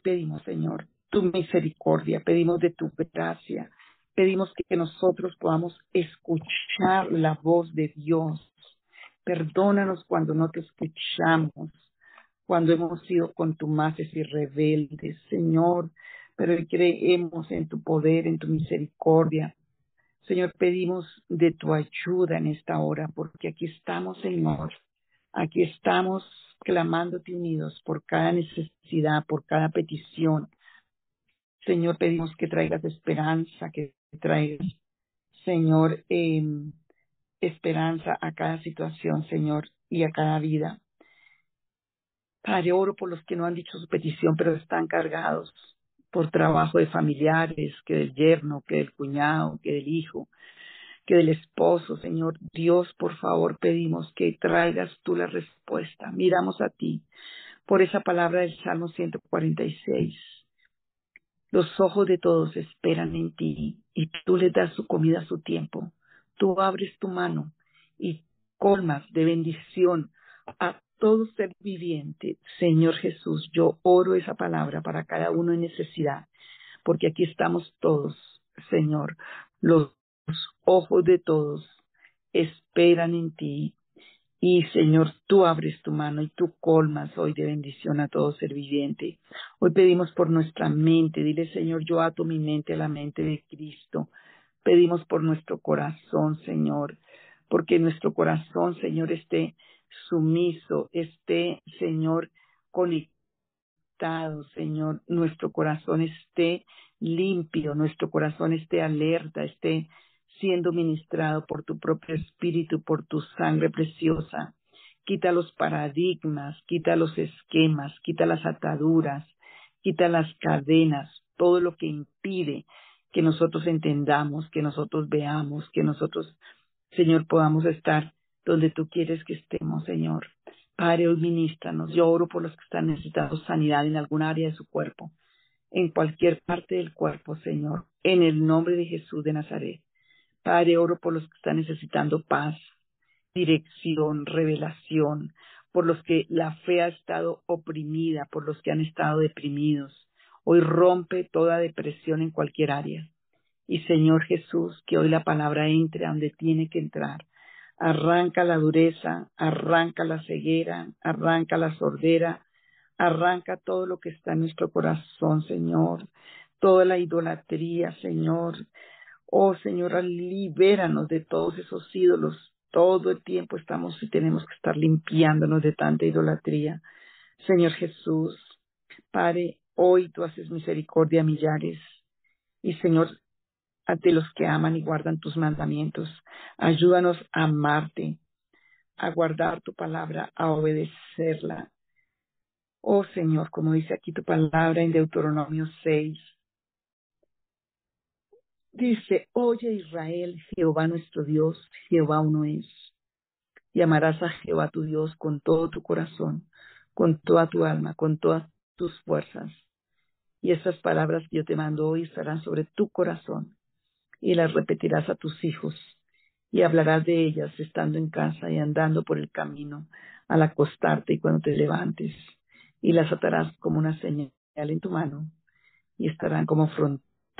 pedimos, Señor, tu misericordia, pedimos de tu gracia, pedimos que nosotros podamos escuchar la voz de Dios. Perdónanos cuando no te escuchamos, cuando hemos sido contumaces y rebeldes, Señor, pero creemos en tu poder, en tu misericordia. Señor, pedimos de tu ayuda en esta hora, porque aquí estamos, Señor. Aquí estamos clamándote unidos por cada necesidad, por cada petición. Señor, pedimos que traigas esperanza, que traigas, Señor, em, esperanza a cada situación, Señor, y a cada vida. Padre, oro por los que no han dicho su petición, pero están cargados por trabajo de familiares, que del yerno, que del cuñado, que del hijo, que del esposo, Señor. Dios, por favor, pedimos que traigas tú la respuesta. Miramos a ti por esa palabra del Salmo 146. Los ojos de todos esperan en ti y tú les das su comida a su tiempo. Tú abres tu mano y colmas de bendición a todo ser viviente. Señor Jesús, yo oro esa palabra para cada uno en necesidad, porque aquí estamos todos, Señor. Los ojos de todos esperan en ti. Y Señor, tú abres tu mano y tú colmas hoy de bendición a todo ser viviente. Hoy pedimos por nuestra mente. Dile, Señor, yo ato mi mente a la mente de Cristo. Pedimos por nuestro corazón, Señor, porque nuestro corazón, Señor, esté sumiso, esté, Señor, conectado, Señor, nuestro corazón esté limpio, nuestro corazón esté alerta, esté siendo ministrado por tu propio espíritu, por tu sangre preciosa. Quita los paradigmas, quita los esquemas, quita las ataduras, quita las cadenas, todo lo que impide que nosotros entendamos, que nosotros veamos, que nosotros, Señor, podamos estar donde tú quieres que estemos, Señor. Padre, hoy ministranos. Yo oro por los que están necesitando sanidad en alguna área de su cuerpo, en cualquier parte del cuerpo, Señor, en el nombre de Jesús de Nazaret. Padre, oro por los que están necesitando paz, dirección, revelación, por los que la fe ha estado oprimida, por los que han estado deprimidos. Hoy rompe toda depresión en cualquier área. Y Señor Jesús, que hoy la palabra entre a donde tiene que entrar arranca la dureza, arranca la ceguera, arranca la sordera, arranca todo lo que está en nuestro corazón, Señor, toda la idolatría, Señor. Oh, Señor, libéranos de todos esos ídolos. Todo el tiempo estamos y tenemos que estar limpiándonos de tanta idolatría. Señor Jesús, Padre, hoy tú haces misericordia a millares. Y Señor, ante los que aman y guardan tus mandamientos. Ayúdanos a amarte, a guardar tu palabra, a obedecerla. Oh Señor, como dice aquí tu palabra en Deuteronomio 6, dice, oye Israel, Jehová nuestro Dios, Jehová uno es. Y amarás a Jehová tu Dios con todo tu corazón, con toda tu alma, con todas tus fuerzas. Y estas palabras que yo te mando hoy estarán sobre tu corazón y las repetirás a tus hijos y hablarás de ellas estando en casa y andando por el camino al acostarte y cuando te levantes y las atarás como una señal en tu mano y estarán como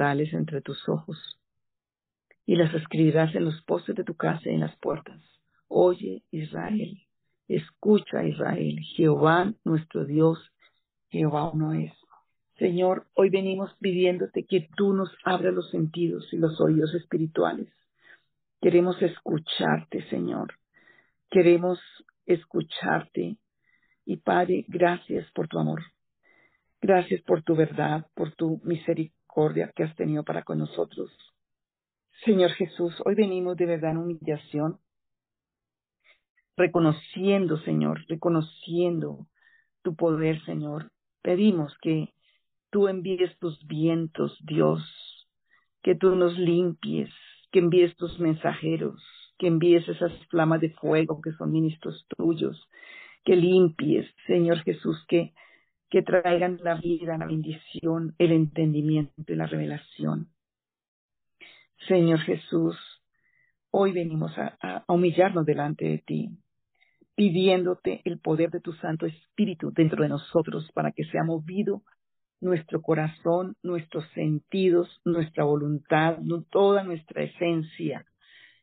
entre tus ojos y las escribirás en los postes de tu casa y en las puertas. Oye Israel, escucha Israel, Jehová nuestro Dios, Jehová uno es. Señor, hoy venimos pidiéndote que tú nos abras los sentidos y los oídos espirituales. Queremos escucharte, Señor. Queremos escucharte. Y Padre, gracias por tu amor. Gracias por tu verdad, por tu misericordia que has tenido para con nosotros. Señor Jesús, hoy venimos de verdad en humillación, reconociendo, Señor, reconociendo tu poder, Señor. Pedimos que tú envíes tus vientos, Dios, que tú nos limpies, que envíes tus mensajeros, que envíes esas flamas de fuego que son ministros tuyos, que limpies, Señor Jesús, que, que traigan la vida, la bendición, el entendimiento y la revelación. Señor Jesús, hoy venimos a, humillarnos delante de ti, pidiéndote el poder de tu Santo Espíritu dentro de nosotros para que sea movido nuestro corazón, nuestros sentidos, nuestra voluntad, toda nuestra esencia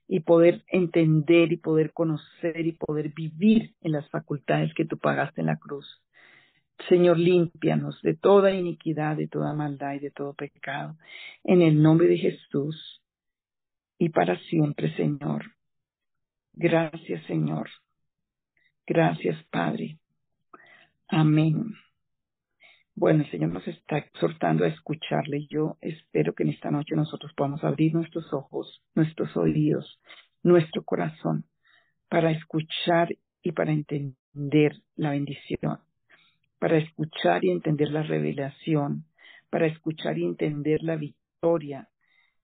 y poder entender y poder conocer y poder vivir en las facultades que tú pagaste en la cruz. Señor, límpianos de toda iniquidad, de toda maldad y de todo pecado. En el nombre de Jesús y para siempre, Señor. Gracias, Señor. Gracias, Padre. Amén. Bueno, el Señor nos está exhortando a escucharle. Yo espero que en esta noche nosotros podamos abrir nuestros ojos, nuestros oídos, nuestro corazón para escuchar y para entender la bendición, para escuchar y entender la revelación, para escuchar y entender la victoria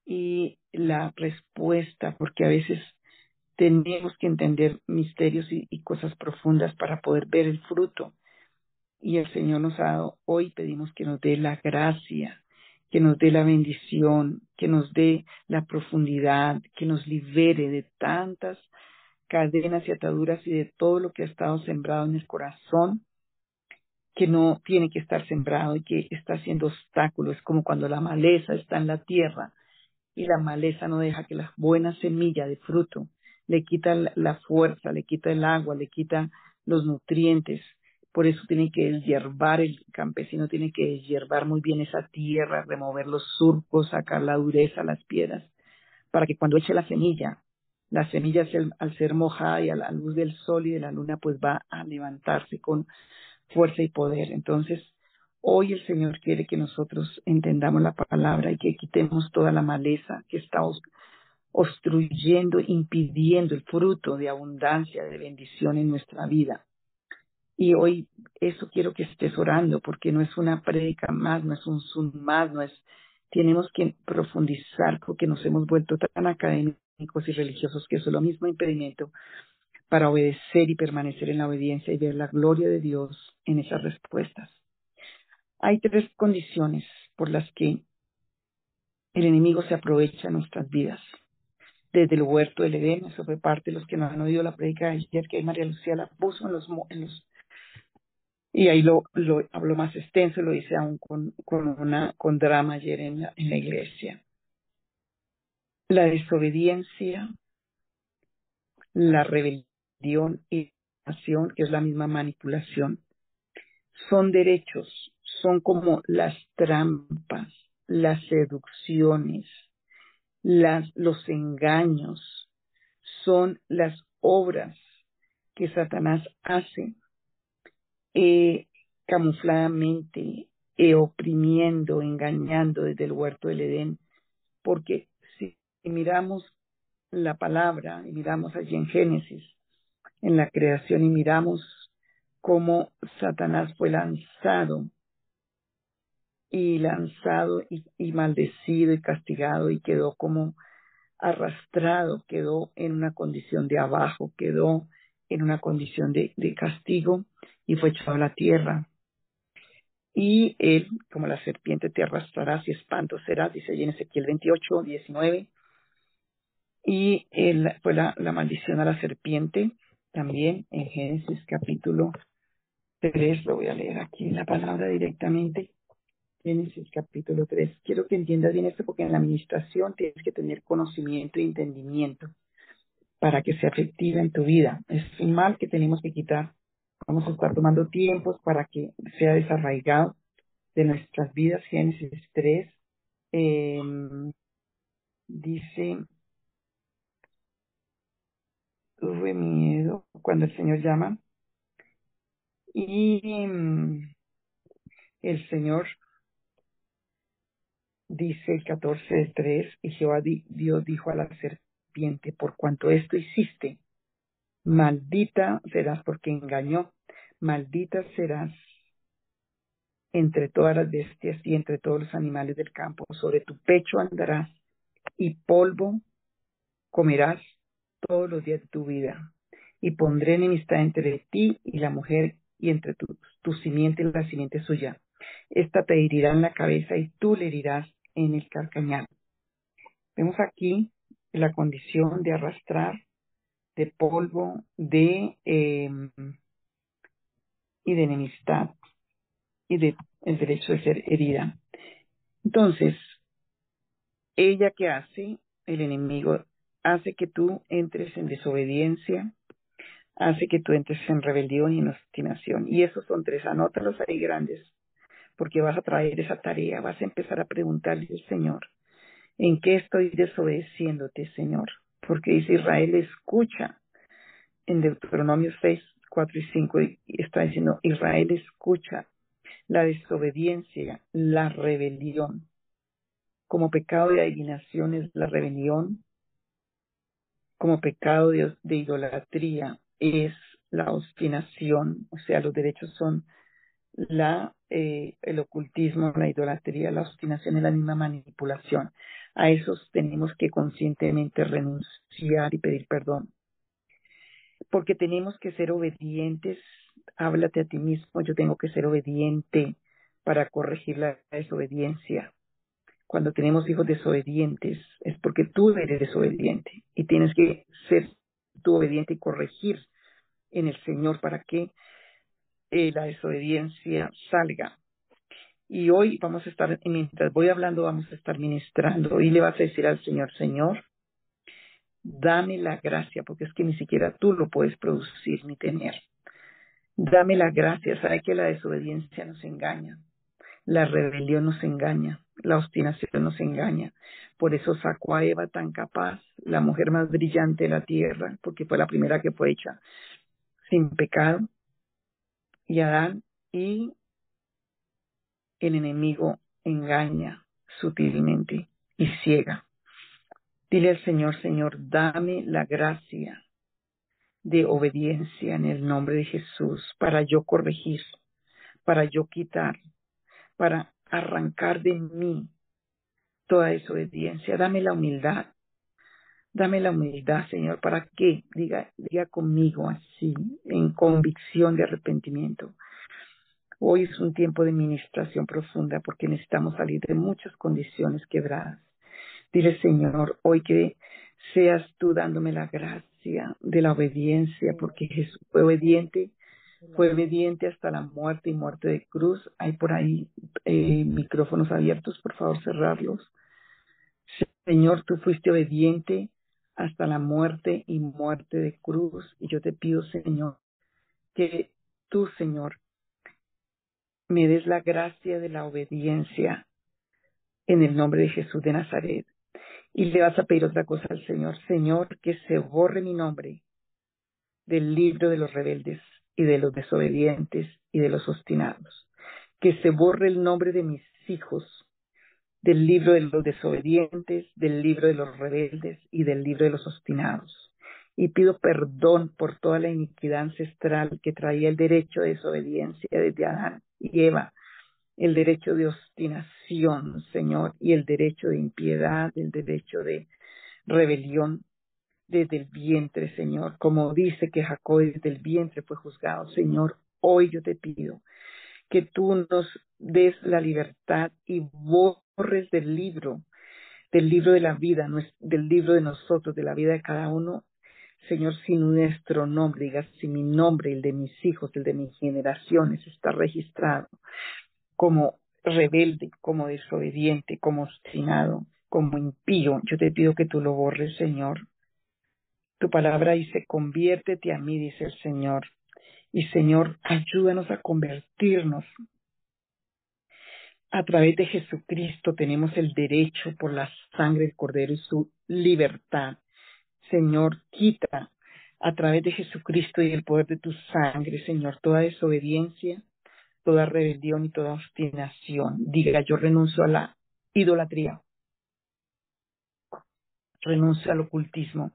y la respuesta, porque a veces tenemos que entender misterios y, cosas profundas para poder ver el fruto. Y el Señor nos ha dado, hoy pedimos que nos dé la gracia, que nos dé la bendición, que nos dé la profundidad, que nos libere de tantas cadenas y ataduras y de todo lo que ha estado sembrado en el corazón, que no tiene que estar sembrado y que está haciendo obstáculos, como cuando la maleza está en la tierra y la maleza no deja que la buena semilla de fruto le quita la fuerza, le quita el agua, le quita los nutrientes, por eso tiene que deshiervar, el campesino tiene que deshiervar muy bien esa tierra, remover los surcos, sacar la dureza, las piedras, para que cuando eche la semilla, la semilla al ser mojada y a la luz del sol y de la luna, pues va a levantarse con fuerza y poder. Entonces, hoy el Señor quiere que nosotros entendamos la palabra y que quitemos toda la maleza que está obstruyendo, impidiendo el fruto de abundancia, de bendición en nuestra vida. Y hoy eso quiero que estés orando, porque no es una prédica más, no es un zoom más, no es, tenemos que profundizar porque nos hemos vuelto tan académicos y religiosos que eso es lo mismo impedimento para obedecer y permanecer en la obediencia y ver la gloria de Dios en esas respuestas. Hay tres condiciones por las que el enemigo se aprovecha nuestras vidas. Desde el huerto del Edén, eso fue parte de los que no han oído la prédica de ayer, que María Lucía la puso en los, en los y ahí lo, lo hablo más extenso, lo hice aún con, con, una, con drama ayer en la, en la iglesia. La desobediencia, la rebelión y la acción, que es la misma manipulación, son derechos, son como las trampas, las seducciones, las, los engaños, son las obras que Satanás hace eh, camufladamente, eh, oprimiendo, engañando desde el huerto del Edén, porque si miramos la palabra y miramos allí en Génesis, en la creación y miramos cómo Satanás fue lanzado y lanzado y, maldecido y castigado y quedó como arrastrado, quedó en una condición de abajo, quedó en una condición de, castigo y fue echado a la tierra. Y él, como la serpiente, te arrastrará y espanto será, dice allí en Ezequiel 28, 19. Y él, fue la, la maldición a la serpiente, también en Génesis capítulo 3, lo voy a leer aquí la palabra directamente. Génesis capítulo 3. Quiero que entiendas bien esto porque en la administración tienes que tener conocimiento y entendimiento para que sea efectiva en tu vida. Es un mal que tenemos que quitar Vamos a estar tomando tiempos para que sea desarraigado de nuestras vidas. Génesis 3 em, dice, tuve miedo cuando el Señor llama y em, el Señor dice el 14 de 3, y Jehová Dios dijo a la serpiente, por cuanto esto hiciste, Maldita serás porque engañó, maldita serás entre todas las bestias y entre todos los animales del campo. Sobre tu pecho andarás y polvo comerás todos los días de tu vida. Y pondré enemistad entre ti y la mujer y entre tu, tu simiente y la simiente suya. Esta te herirá en la cabeza y tú le herirás en el carcañal. Vemos aquí la condición de arrastrar de polvo, de eh, y de enemistad. y del derecho de ser herida. Entonces, ella que hace, el enemigo, hace que tú entres en desobediencia, hace que tú entres en rebelión y en obstinación. Y esos son tres, anótalos ahí grandes, porque vas a traer esa tarea, vas a empezar a preguntarle al Señor, ¿en qué estoy desobedeciéndote, Señor? Porque dice Israel, escucha. En Deuteronomio 6, 4 y 5 está diciendo, Israel escucha la desobediencia, la rebelión. Como pecado de adivinación es la rebelión, como pecado de, idolatría es la obstinación, o sea, los derechos son la, eh, el ocultismo, la idolatría, la obstinación y la misma manipulación. A esos tenemos que conscientemente renunciar y pedir perdón. Porque tenemos que ser obedientes. Háblate a ti mismo, yo tengo que ser obediente para corregir la desobediencia cuando tenemos hijos desobedientes es porque tú eres desobediente y tienes que ser tú obediente y corregir en el Señor para que eh, la desobediencia salga. Y hoy vamos a estar, mientras voy hablando, vamos a estar ministrando y le vas a decir al Señor, Señor, dame la gracia, porque es que ni siquiera tú lo puedes producir ni tener. Dame la gracia, sabe que la desobediencia nos engaña, la rebelión nos engaña, la obstinación nos engaña. Por eso sacó a Eva tan capaz, la mujer más brillante de la tierra, porque fue la primera que fue hecha sin pecado, y Adán, y el enemigo engaña sutilmente y ciega. Dile al Señor, Señor, dame la gracia de obediencia en el nombre de Jesús para yo corregir, para yo quitar, para arrancar de mí toda desobediencia. Dame la humildad. Dame la humildad, Señor, para que diga, diga conmigo así, en convicción de arrepentimiento. Hoy es un tiempo de ministración profunda porque necesitamos salir de muchas condiciones quebradas. Dile, Señor, hoy que seas tú dándome la gracia de la obediencia, porque Jesús fue obediente fue obediente hasta la muerte y muerte de cruz. Hay por ahí eh, micrófonos abiertos, por favor cerrarlos. Señor, tú fuiste obediente hasta la muerte y muerte de cruz. Y yo te pido, Señor, que tú, Señor, me des la gracia de la obediencia en el nombre de Jesús de Nazaret. Y le vas a pedir otra cosa al Señor. Señor, que se borre mi nombre del libro de los rebeldes y de los desobedientes y de los obstinados. Que se borre el nombre de mis hijos del libro de los desobedientes, del libro de los rebeldes y del libro de los obstinados. Y pido perdón por toda la iniquidad ancestral que traía el derecho de desobediencia desde Adán y Eva, el derecho de obstinación, Señor, y el derecho de impiedad, el derecho de rebelión desde el vientre, Señor, como dice que Jacob desde el vientre fue juzgado. Señor, hoy yo te pido que tú nos des la libertad y borres del libro, del libro de la vida, del libro de nosotros, de la vida de cada uno, Señor, si nuestro nombre, digas, si mi nombre, el de mis hijos, el de mis generaciones está registrado como rebelde, como desobediente, como obstinado, como impío, yo te pido que tú lo borres, Señor. Tu palabra dice, conviértete a mí, dice el Señor. Y Señor, ayúdanos a convertirnos. A través de Jesucristo tenemos el derecho por la sangre del Cordero y su libertad. Señor, quita a través de Jesucristo y el poder de tu sangre, Señor, toda desobediencia, toda rebelión y toda obstinación. Diga, yo renuncio a la idolatría, renuncio al ocultismo,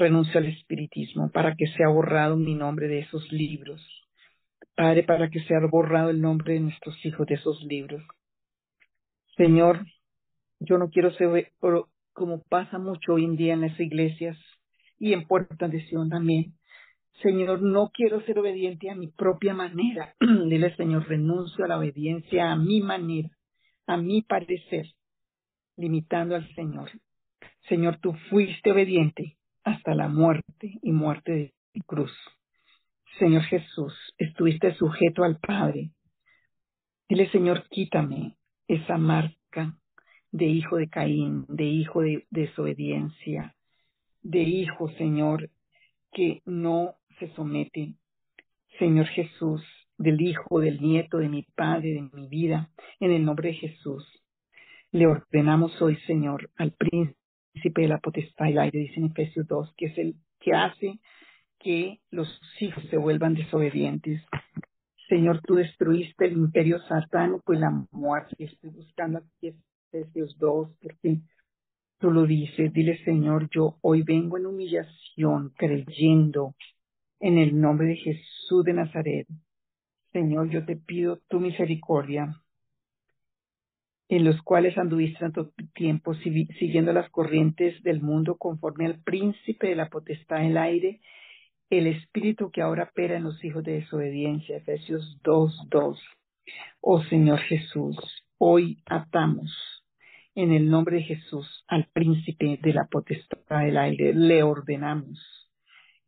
renuncio al espiritismo para que sea borrado mi nombre de esos libros. Padre, para que sea borrado el nombre de nuestros hijos de esos libros. Señor, yo no quiero ser como pasa mucho hoy en día en las iglesias y en Puerta de Sion también. Señor, no quiero ser obediente a mi propia manera. Dile, Señor, renuncio a la obediencia a mi manera, a mi parecer, limitando al Señor. Señor, tú fuiste obediente hasta la muerte y muerte de cruz. Señor Jesús, estuviste sujeto al Padre Dile, Señor, quítame esa marca de hijo de Caín, de hijo de desobediencia, de hijo, Señor, que no se somete. Señor Jesús, del hijo, del nieto, de mi padre, de mi vida, en el nombre de Jesús. Le ordenamos hoy, Señor, al príncipe de la potestad del aire, dice en Efesios 2, que es el que hace que los hijos se vuelvan desobedientes. Señor, tú destruiste el imperio satánico y la muerte. Estoy buscando aquí Efesios 2, porque tú lo dices. Dile, Señor, yo hoy vengo en humillación, creyendo en el nombre de Jesús de Nazaret. Señor, yo te pido tu misericordia, en los cuales anduviste tanto tiempo siguiendo las corrientes del mundo conforme al príncipe de la potestad del aire el espíritu que ahora opera en los hijos de desobediencia. Efesios 2.2. Oh Señor Jesús, hoy atamos en el nombre de Jesús al príncipe de la potestad del aire. Le ordenamos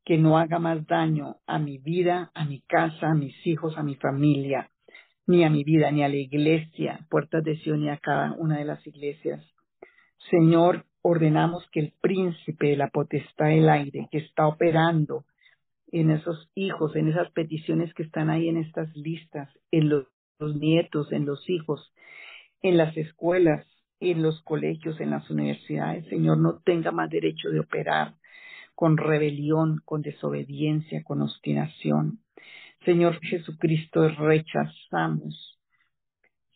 que no haga más daño a mi vida, a mi casa, a mis hijos, a mi familia, ni a mi vida, ni a la iglesia, puertas de Sion, ni a cada una de las iglesias. Señor, ordenamos que el príncipe de la potestad del aire que está operando en esos hijos, en esas peticiones que están ahí en estas listas, en los, nietos, en los hijos, en las escuelas, en los colegios, en las universidades, Señor, no tenga más derecho de operar con rebelión, con desobediencia, con obstinación. Señor Jesucristo, rechazamos,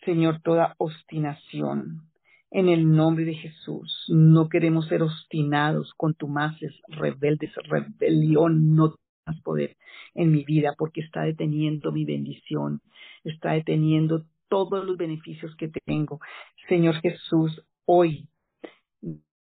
Señor, toda obstinación. En el nombre de Jesús, no queremos ser obstinados, contumaces, rebeldes, rebelión, no más poder en mi vida porque está deteniendo mi bendición, está deteniendo todos los beneficios que tengo. Señor Jesús, hoy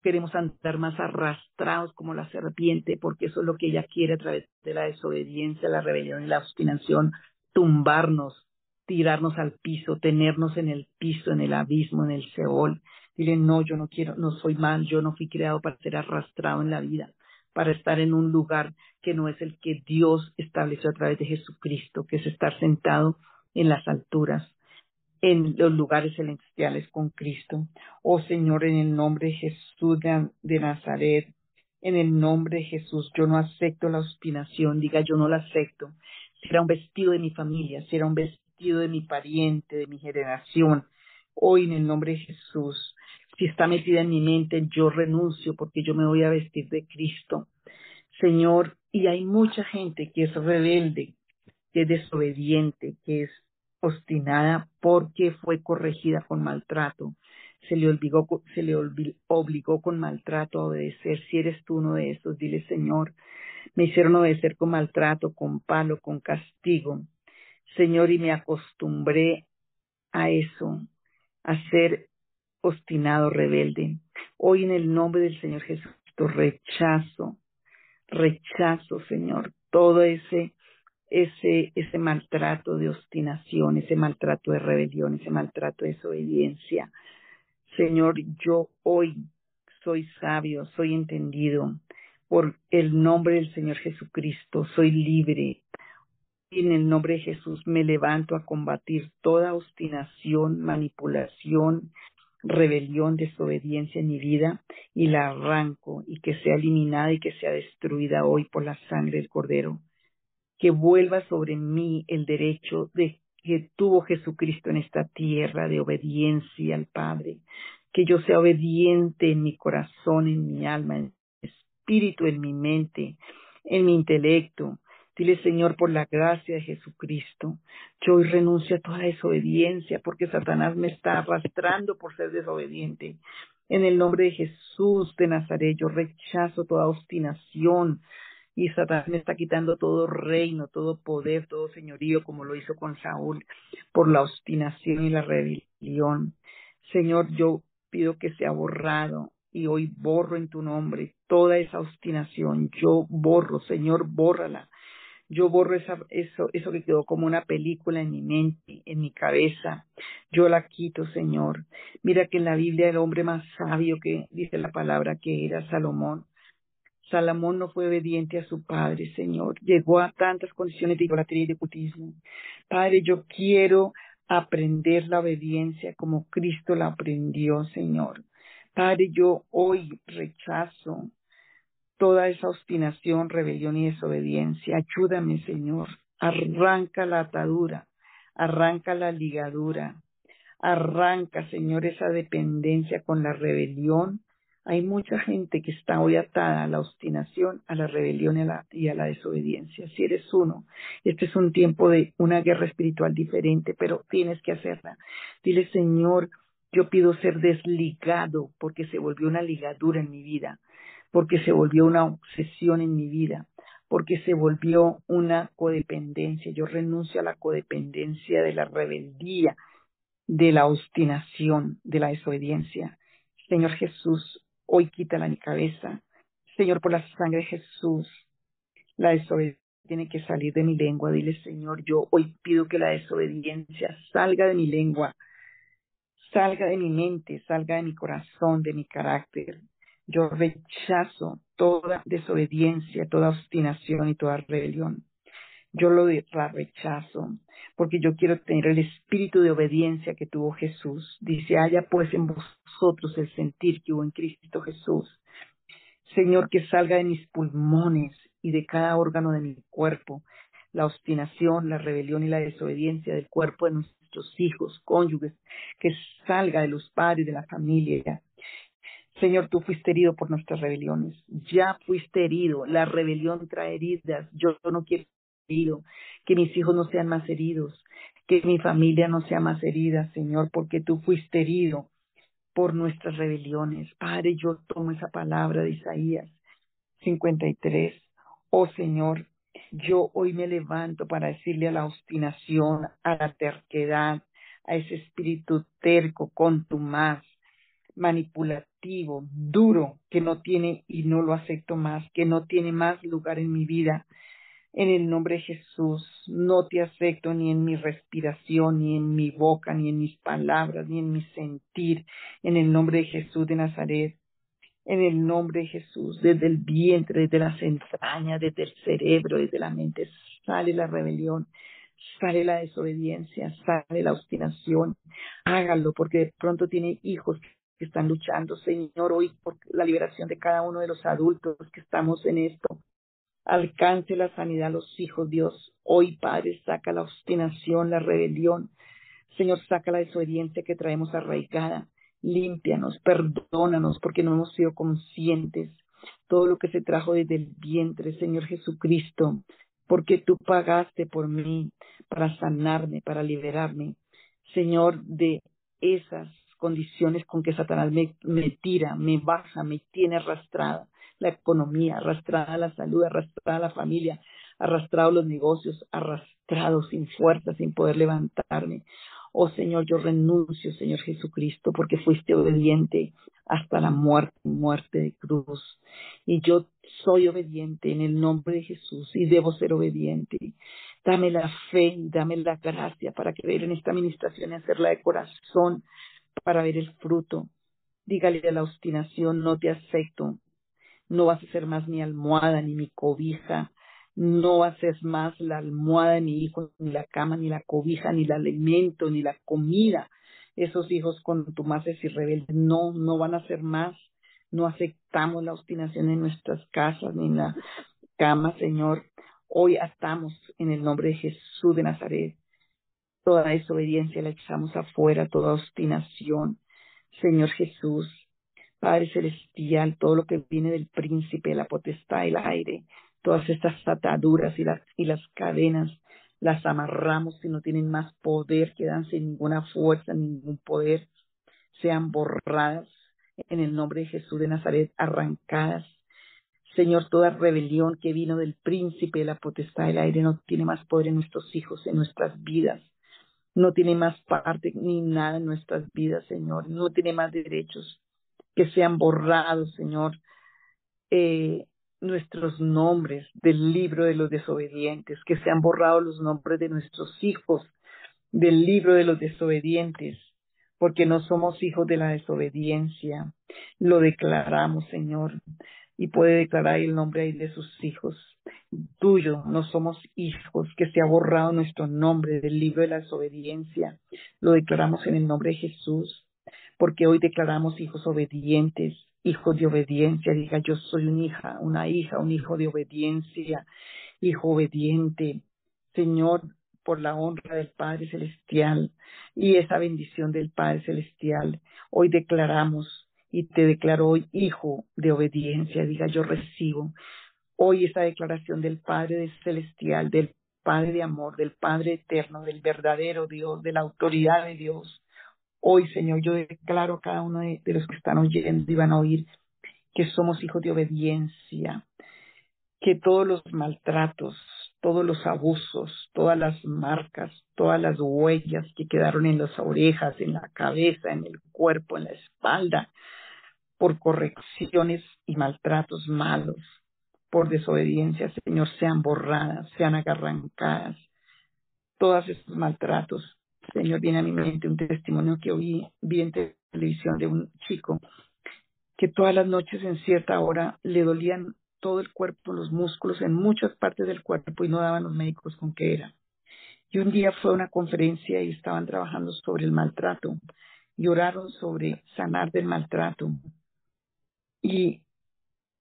queremos andar más arrastrados como la serpiente porque eso es lo que ella quiere a través de la desobediencia, la rebelión y la obstinación, tumbarnos, tirarnos al piso, tenernos en el piso, en el abismo, en el Seol. Dile, no, yo no quiero, no soy mal, yo no fui creado para ser arrastrado en la vida para estar en un lugar que no es el que Dios estableció a través de Jesucristo, que es estar sentado en las alturas, en los lugares celestiales con Cristo. Oh Señor, en el nombre de Jesús de Nazaret, en el nombre de Jesús, yo no acepto la obstinación, diga yo no la acepto. Si era un vestido de mi familia, si era un vestido de mi pariente, de mi generación, hoy en el nombre de Jesús, si está metida en mi mente, yo renuncio porque yo me voy a vestir de Cristo. Señor, y hay mucha gente que es rebelde, que es desobediente, que es porque fue corregida con maltrato. Se le, obligó, se le obligó con maltrato a obedecer. Si eres tú uno de esos, dile, Señor, me hicieron obedecer con maltrato, con palo, con castigo. Señor, y me acostumbré a eso, a ser obstinado, rebelde. Hoy en el nombre del Señor Jesucristo rechazo, rechazo, Señor, todo ese, ese, ese maltrato de obstinación, ese maltrato de rebelión, ese maltrato de desobediencia. Señor, yo hoy soy sabio, soy entendido por el nombre del Señor Jesucristo, soy libre. En el nombre de Jesús me levanto a combatir toda obstinación, manipulación, rebelión, desobediencia en mi vida y la arranco y que sea eliminada y que sea destruida hoy por la sangre del Cordero. Que vuelva sobre mí el derecho de que tuvo Jesucristo en esta tierra de obediencia al Padre. Que yo sea obediente en mi corazón, en mi alma, en mi espíritu, en mi mente, en mi intelecto, Dile, Señor, por la gracia de Jesucristo, yo hoy renuncio a toda desobediencia porque Satanás me está arrastrando por ser desobediente. En el nombre de Jesús de Nazaret, yo rechazo toda obstinación y Satanás me está quitando todo reino, todo poder, todo señorío, como lo hizo con Saúl, por la obstinación y la rebelión. Señor, yo pido que sea borrado y hoy borro en tu nombre toda esa obstinación. Yo borro, Señor, bórrala yo borro eso, eso que quedó como una película en mi mente, en mi cabeza. Yo la quito, Señor. Mira que en la Biblia el hombre más sabio que dice la palabra que era Salomón. Salomón no fue obediente a su padre, Señor. Llegó a tantas condiciones de idolatría y de putismo. Padre, yo quiero aprender la obediencia como Cristo la aprendió, Señor. Padre, yo hoy rechazo toda esa obstinación, rebelión y desobediencia. Ayúdame, Señor. Arranca la atadura, arranca la ligadura, arranca, Señor, esa dependencia con la rebelión hay mucha gente que está hoy atada a la obstinación, a la rebelión y a la, desobediencia. Si eres uno, este es un tiempo de una guerra espiritual diferente, pero tienes que hacerla. Dile, Señor, yo pido ser desligado porque se volvió una ligadura en mi vida, porque se volvió una obsesión en mi vida, porque se volvió una codependencia. Yo renuncio a la codependencia de la rebeldía, de la obstinación, de la desobediencia. Señor Jesús, Hoy quítala mi cabeza. Señor, por la sangre de Jesús, la desobediencia tiene que salir de mi lengua. Dile, Señor, yo hoy pido que la desobediencia salga de mi lengua, salga de mi mente, salga de mi corazón, de mi carácter. Yo rechazo toda desobediencia, toda obstinación y toda rebelión. Yo lo rechazo porque yo quiero tener el espíritu de obediencia que tuvo Jesús. Dice, haya pues en vosotros el sentir que hubo en Cristo Jesús. Señor, que salga de mis pulmones y de cada órgano de mi cuerpo la obstinación, la rebelión y la desobediencia del cuerpo de nuestros hijos, cónyuges, que salga de los padres, de la familia. Señor, tú fuiste herido por nuestras rebeliones. Ya fuiste herido. La rebelión trae heridas. Yo no quiero que mis hijos no sean más heridos, que mi familia no sea más herida, Señor, porque tú fuiste herido por nuestras rebeliones. Padre, yo tomo esa palabra de Isaías 53. Oh Señor, yo hoy me levanto para decirle a la obstinación, a la terquedad, a ese espíritu terco, contumaz, manipulativo, duro, que no tiene y no lo acepto más, que no tiene más lugar en mi vida, en el nombre de Jesús, no te acepto ni en mi respiración, ni en mi boca, ni en mis palabras, ni en mi sentir. En el nombre de Jesús de Nazaret. En el nombre de Jesús, desde el vientre, desde las entrañas, desde el cerebro, desde la mente, sale la rebelión, sale la desobediencia, sale la obstinación. Hágalo porque de pronto tiene hijos que están luchando, Señor, hoy por la liberación de cada uno de los adultos que estamos en esto alcance la sanidad a los hijos, Dios. Hoy, Padre, saca la obstinación, la rebelión. Señor, saca la desobediencia que traemos arraigada. Límpianos, perdónanos, porque no hemos sido conscientes. Todo lo que se trajo desde el vientre, Señor Jesucristo, porque tú pagaste por mí para sanarme, para liberarme, Señor, de esas condiciones con que Satanás me, me tira, me baja, me tiene arrastrada la economía, arrastrada la salud, arrastrada la familia, arrastrado los negocios, arrastrado sin fuerza, sin poder levantarme. Oh Señor, yo renuncio, Señor Jesucristo, porque fuiste obediente hasta la muerte, muerte de cruz. Y yo soy obediente en el nombre de Jesús y debo ser obediente. Dame la fe y dame la gracia para creer en esta administración y hacerla de corazón para ver el fruto. Dígale a la obstinación, no te acepto, no vas a ser más mi almohada ni mi cobija, no ser más la almohada mi hijo, ni la cama, ni la cobija, ni el alimento, ni la comida. Esos hijos contumaces y rebeldes no, no van a ser más. No aceptamos la obstinación en nuestras casas ni en la cama, Señor. Hoy estamos en el nombre de Jesús de Nazaret. Toda desobediencia la echamos afuera, toda obstinación. Señor Jesús, Padre Celestial, todo lo que viene del príncipe, la potestad, del aire, todas estas ataduras y las, y las cadenas, las amarramos y no tienen más poder, quedan sin ninguna fuerza, ningún poder, sean borradas en el nombre de Jesús de Nazaret, arrancadas. Señor, toda rebelión que vino del príncipe, de la potestad del aire, no tiene más poder en nuestros hijos, en nuestras vidas. No tiene más parte ni nada en nuestras vidas, Señor. No tiene más derechos que sean borrados, Señor, eh, nuestros nombres del libro de los desobedientes, que sean borrados los nombres de nuestros hijos del libro de los desobedientes, porque no somos hijos de la desobediencia. Lo declaramos, Señor. y puede declarar el nombre ahí de sus hijos. Tuyo, no somos hijos, que se ha borrado nuestro nombre del libro de la desobediencia. Lo declaramos en el nombre de Jesús, porque hoy declaramos hijos obedientes, hijos de obediencia. Diga, yo soy una hija, una hija, un hijo de obediencia, hijo obediente. Señor, por la honra del Padre Celestial y esa bendición del Padre Celestial, hoy declaramos y te declaro hoy hijo de obediencia. Diga, yo recibo hoy esa declaración del Padre Celestial, del Padre de amor, del Padre eterno, del verdadero Dios, de la autoridad de Dios. Hoy, Señor, yo declaro a cada uno de, los que están oyendo y van a oír que somos hijos de obediencia, que todos los maltratos, todos los abusos, todas las marcas, todas las huellas que quedaron en las orejas, en la cabeza, en el cuerpo, en la espalda, por correcciones y maltratos malos, por desobediencia, Señor, sean borradas, sean arrancadas. Todos esos maltratos, Señor, viene a mi mente un testimonio que oí, vi en televisión de un chico que todas las noches en cierta hora le dolían todo el cuerpo, los músculos, en muchas partes del cuerpo y no daban los médicos con qué era. Y un día fue a una conferencia y estaban trabajando sobre el maltrato y oraron sobre sanar del maltrato. Y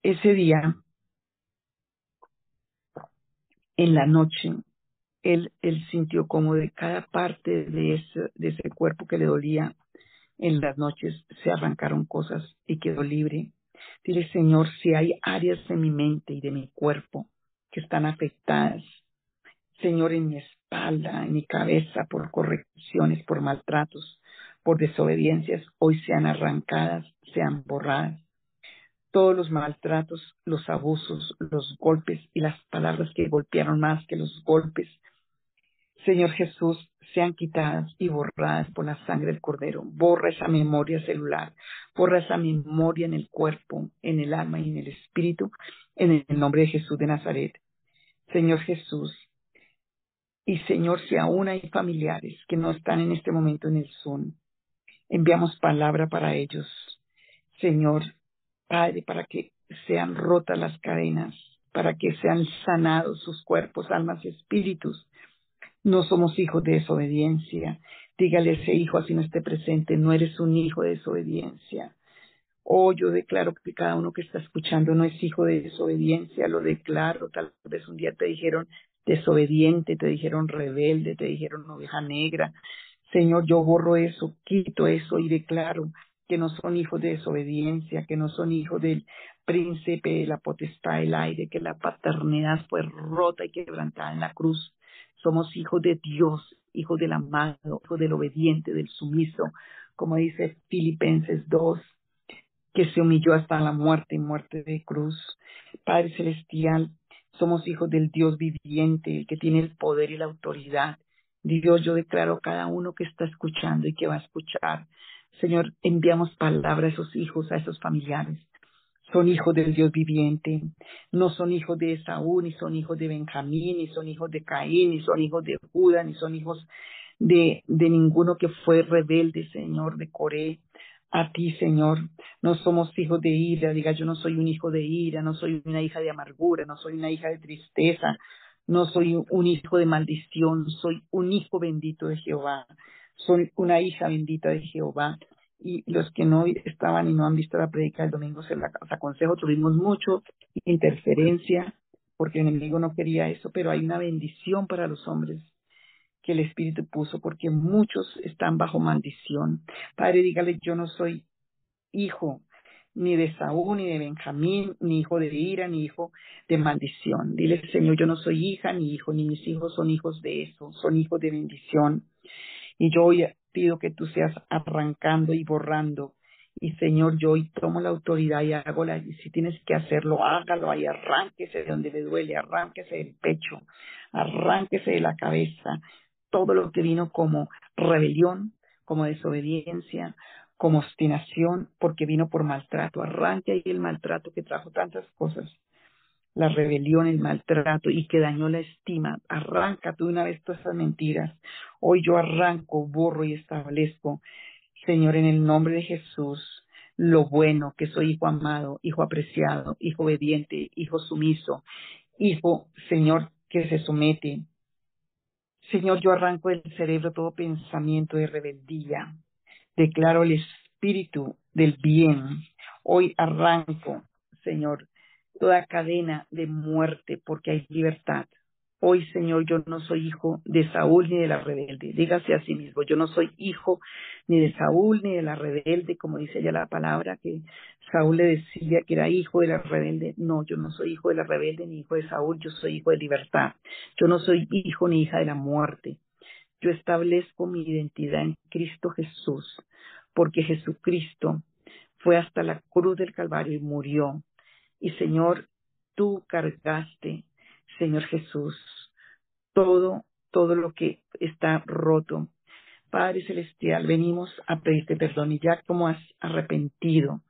ese día, en la noche, él, sintió como de cada parte de ese, de ese cuerpo que le dolía, en las noches se arrancaron cosas y quedó libre. Dile, Señor, si hay áreas de mi mente y de mi cuerpo que están afectadas, Señor, en mi espalda, en mi cabeza, por correcciones, por maltratos, por desobediencias, hoy sean arrancadas, sean borradas todos los maltratos, los abusos, los golpes y las palabras que golpearon más que los golpes, Señor Jesús, sean quitadas y borradas por la sangre del Cordero. Borra esa memoria celular, borra esa memoria en el cuerpo, en el alma y en el espíritu, en el nombre de Jesús de Nazaret. Señor Jesús, y Señor, si aún hay familiares que no están en este momento en el Zoom, enviamos palabra para ellos. Señor, Padre, para que sean rotas las cadenas, para que sean sanados sus cuerpos, almas y espíritus. No somos hijos de desobediencia. Dígale a ese hijo, así no esté presente, no eres un hijo de desobediencia. Oh, yo declaro que cada uno que está escuchando no es hijo de desobediencia, lo declaro. Tal vez un día te dijeron desobediente, te dijeron rebelde, te dijeron oveja negra. Señor, yo borro eso, quito eso y declaro que no son hijos de desobediencia, que no son hijos del príncipe de la potestad del aire, que la paternidad fue rota y quebrantada en la cruz. Somos hijos de Dios, hijos del amado, hijos del obediente, del sumiso, como dice Filipenses 2, que se humilló hasta la muerte y muerte de cruz. Padre Celestial, somos hijos del Dios viviente, el que tiene el poder y la autoridad. Dios, yo declaro a cada uno que está escuchando y que va a escuchar Señor, enviamos palabras a esos hijos, a esos familiares. Son hijos del Dios viviente, no son hijos de Esaú, ni son hijos de Benjamín, ni son hijos de Caín, ni son hijos de Judá, ni son hijos de, de ninguno que fue rebelde, Señor, de Coré. A ti, Señor, no somos hijos de ira, diga yo no soy un hijo de ira, no soy una hija de amargura, no soy una hija de tristeza, no soy un hijo de maldición, soy un hijo bendito de Jehová soy una hija bendita de Jehová. Y los que no estaban y no han visto la predica del domingo, se las aconsejo, tuvimos mucho interferencia porque el enemigo no quería eso, pero hay una bendición para los hombres que el Espíritu puso porque muchos están bajo maldición. Padre, dígale, yo no soy hijo ni de Saúl, ni de Benjamín, ni hijo de ira, ni hijo de maldición. Dile, Señor, yo no soy hija ni hijo, ni mis hijos son hijos de eso, son hijos de bendición. Y yo hoy pido que tú seas arrancando y borrando. Y Señor, yo hoy tomo la autoridad y hago la, y si tienes que hacerlo, hágalo ahí, arránquese de donde le duele, arránquese del pecho, arránquese de la cabeza, todo lo que vino como rebelión, como desobediencia, como obstinación, porque vino por maltrato, arranque ahí el maltrato que trajo tantas cosas la rebelión, el maltrato y que dañó la estima. Arranca tú una vez todas esas mentiras. Hoy yo arranco, borro y establezco, Señor, en el nombre de Jesús, lo bueno, que soy hijo amado, hijo apreciado, hijo obediente, hijo sumiso, hijo, Señor, que se somete. Señor, yo arranco del cerebro todo pensamiento de rebeldía. Declaro el espíritu del bien. Hoy arranco, Señor, toda cadena de muerte porque hay libertad. Hoy, Señor, yo no soy hijo de Saúl ni de la rebelde. Dígase a sí mismo, yo no soy hijo ni de Saúl ni de la rebelde, como dice ya la palabra, que Saúl le decía que era hijo de la rebelde. No, yo no soy hijo de la rebelde ni hijo de Saúl, yo soy hijo de libertad. Yo no soy hijo ni hija de la muerte. Yo establezco mi identidad en Cristo Jesús, porque Jesucristo fue hasta la cruz del Calvario y murió. Y Señor, tú cargaste Señor Jesús, todo, todo lo que está roto. Padre Celestial, venimos a pedirte perdón y ya como has arrepentido,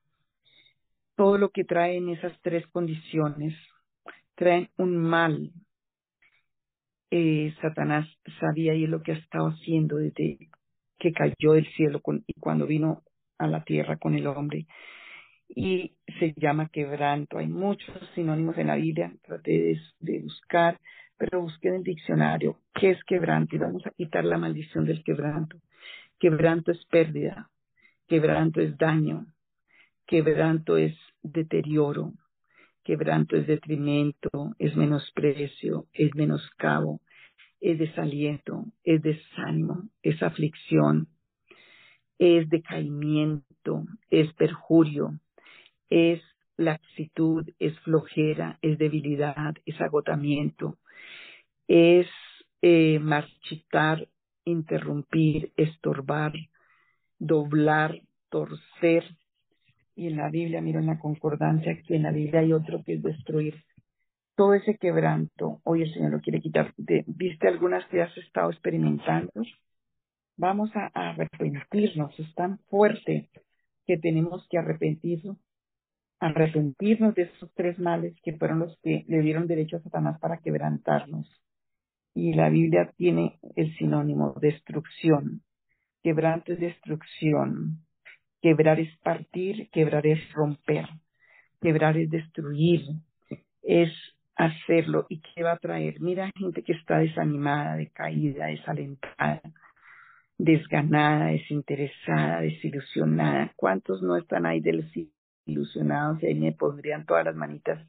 todo lo que traen esas tres condiciones, traen un mal. Eh, Satanás sabía y es lo que ha estado haciendo desde que cayó del cielo y cuando vino a la tierra con el hombre y se llama quebranto. Hay muchos sinónimos en la Biblia, traté de, buscar, pero busqué en el diccionario qué es quebranto y vamos a quitar la maldición del quebranto. Quebranto es pérdida, quebranto es daño, quebranto es deterioro, quebranto es detrimento, es menosprecio, es menoscabo, es desaliento, es desánimo, es aflicción, es decaimiento, es perjurio, es laxitud, es flojera, es debilidad, es agotamiento, es eh, marchitar, interrumpir, estorbar, doblar, torcer. Y en la Biblia, miro en la concordancia que en la Biblia hay otro que es destruir. Todo ese quebranto, hoy el Señor lo quiere quitar. ¿Viste algunas que has estado experimentando? Vamos a arrepentirnos, es tan fuerte que tenemos que arrepentirnos arrepentirnos de esos tres males que fueron los que le dieron derecho a Satanás para quebrantarnos. Y la Biblia tiene el sinónimo destrucción. Quebranto es destrucción. Quebrar es partir, quebrar es romper. Quebrar es destruir. Es hacerlo. ¿Y qué va a traer? Mira gente que está desanimada, decaída, desalentada, desganada, desinteresada, desilusionada. ¿Cuántos no están ahí del ilusionados y ahí me pondrían todas las manitas.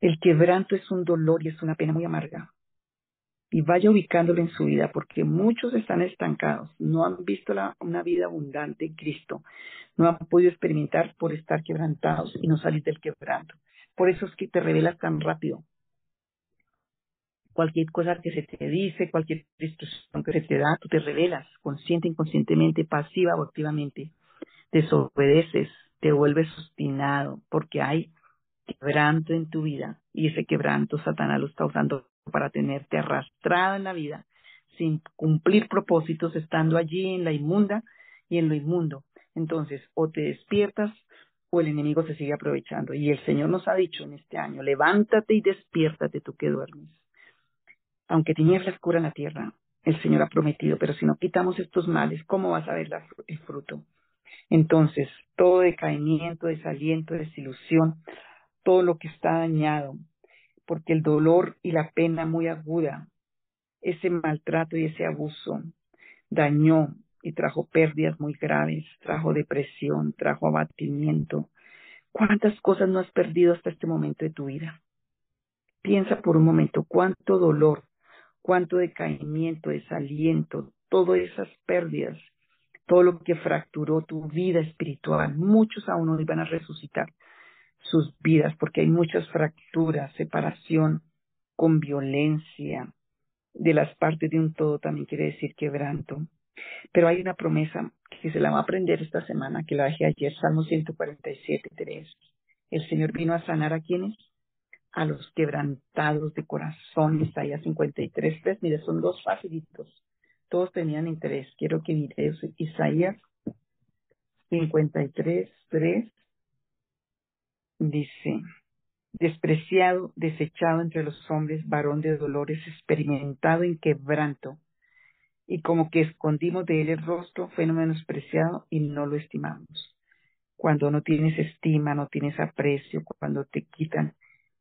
El quebranto es un dolor y es una pena muy amarga. Y vaya ubicándolo en su vida, porque muchos están estancados, no han visto una vida abundante en Cristo, no han podido experimentar por estar quebrantados y no salir del quebranto. Por eso es que te revelas tan rápido. Cualquier cosa que se te dice, cualquier instrucción que se te da, tú te revelas, consciente, inconscientemente, pasiva o activamente. Desobedeces, te vuelves obstinado porque hay quebranto en tu vida y ese quebranto Satanás lo está usando para tenerte arrastrada en la vida sin cumplir propósitos estando allí en la inmunda y en lo inmundo. Entonces, o te despiertas o el enemigo se sigue aprovechando. Y el Señor nos ha dicho en este año, levántate y despiértate tú que duermes. Aunque tinieblas curan la tierra, el Señor ha prometido, pero si no quitamos estos males, ¿cómo vas a ver el fruto? Entonces, todo decaimiento, desaliento, desilusión, todo lo que está dañado, porque el dolor y la pena muy aguda, ese maltrato y ese abuso dañó y trajo pérdidas muy graves, trajo depresión, trajo abatimiento. ¿Cuántas cosas no has perdido hasta este momento de tu vida? Piensa por un momento cuánto dolor, cuánto decaimiento, desaliento, todas esas pérdidas todo lo que fracturó tu vida espiritual. Muchos aún no iban a resucitar sus vidas porque hay muchas fracturas, separación con violencia de las partes de un todo también quiere decir quebranto. Pero hay una promesa que se la va a aprender esta semana, que la dejé ayer, Salmo 147, 3. El Señor vino a sanar a quienes? A los quebrantados de corazón, Isaías 53, 3. Mire, son dos facilitos todos tenían interés. Quiero que mires Isaías 53, 3. Dice, despreciado, desechado entre los hombres, varón de dolores, experimentado en quebranto, y como que escondimos de él el rostro, fue menospreciado y no lo estimamos. cuando no tienes estima, no tienes aprecio, cuando te quitan.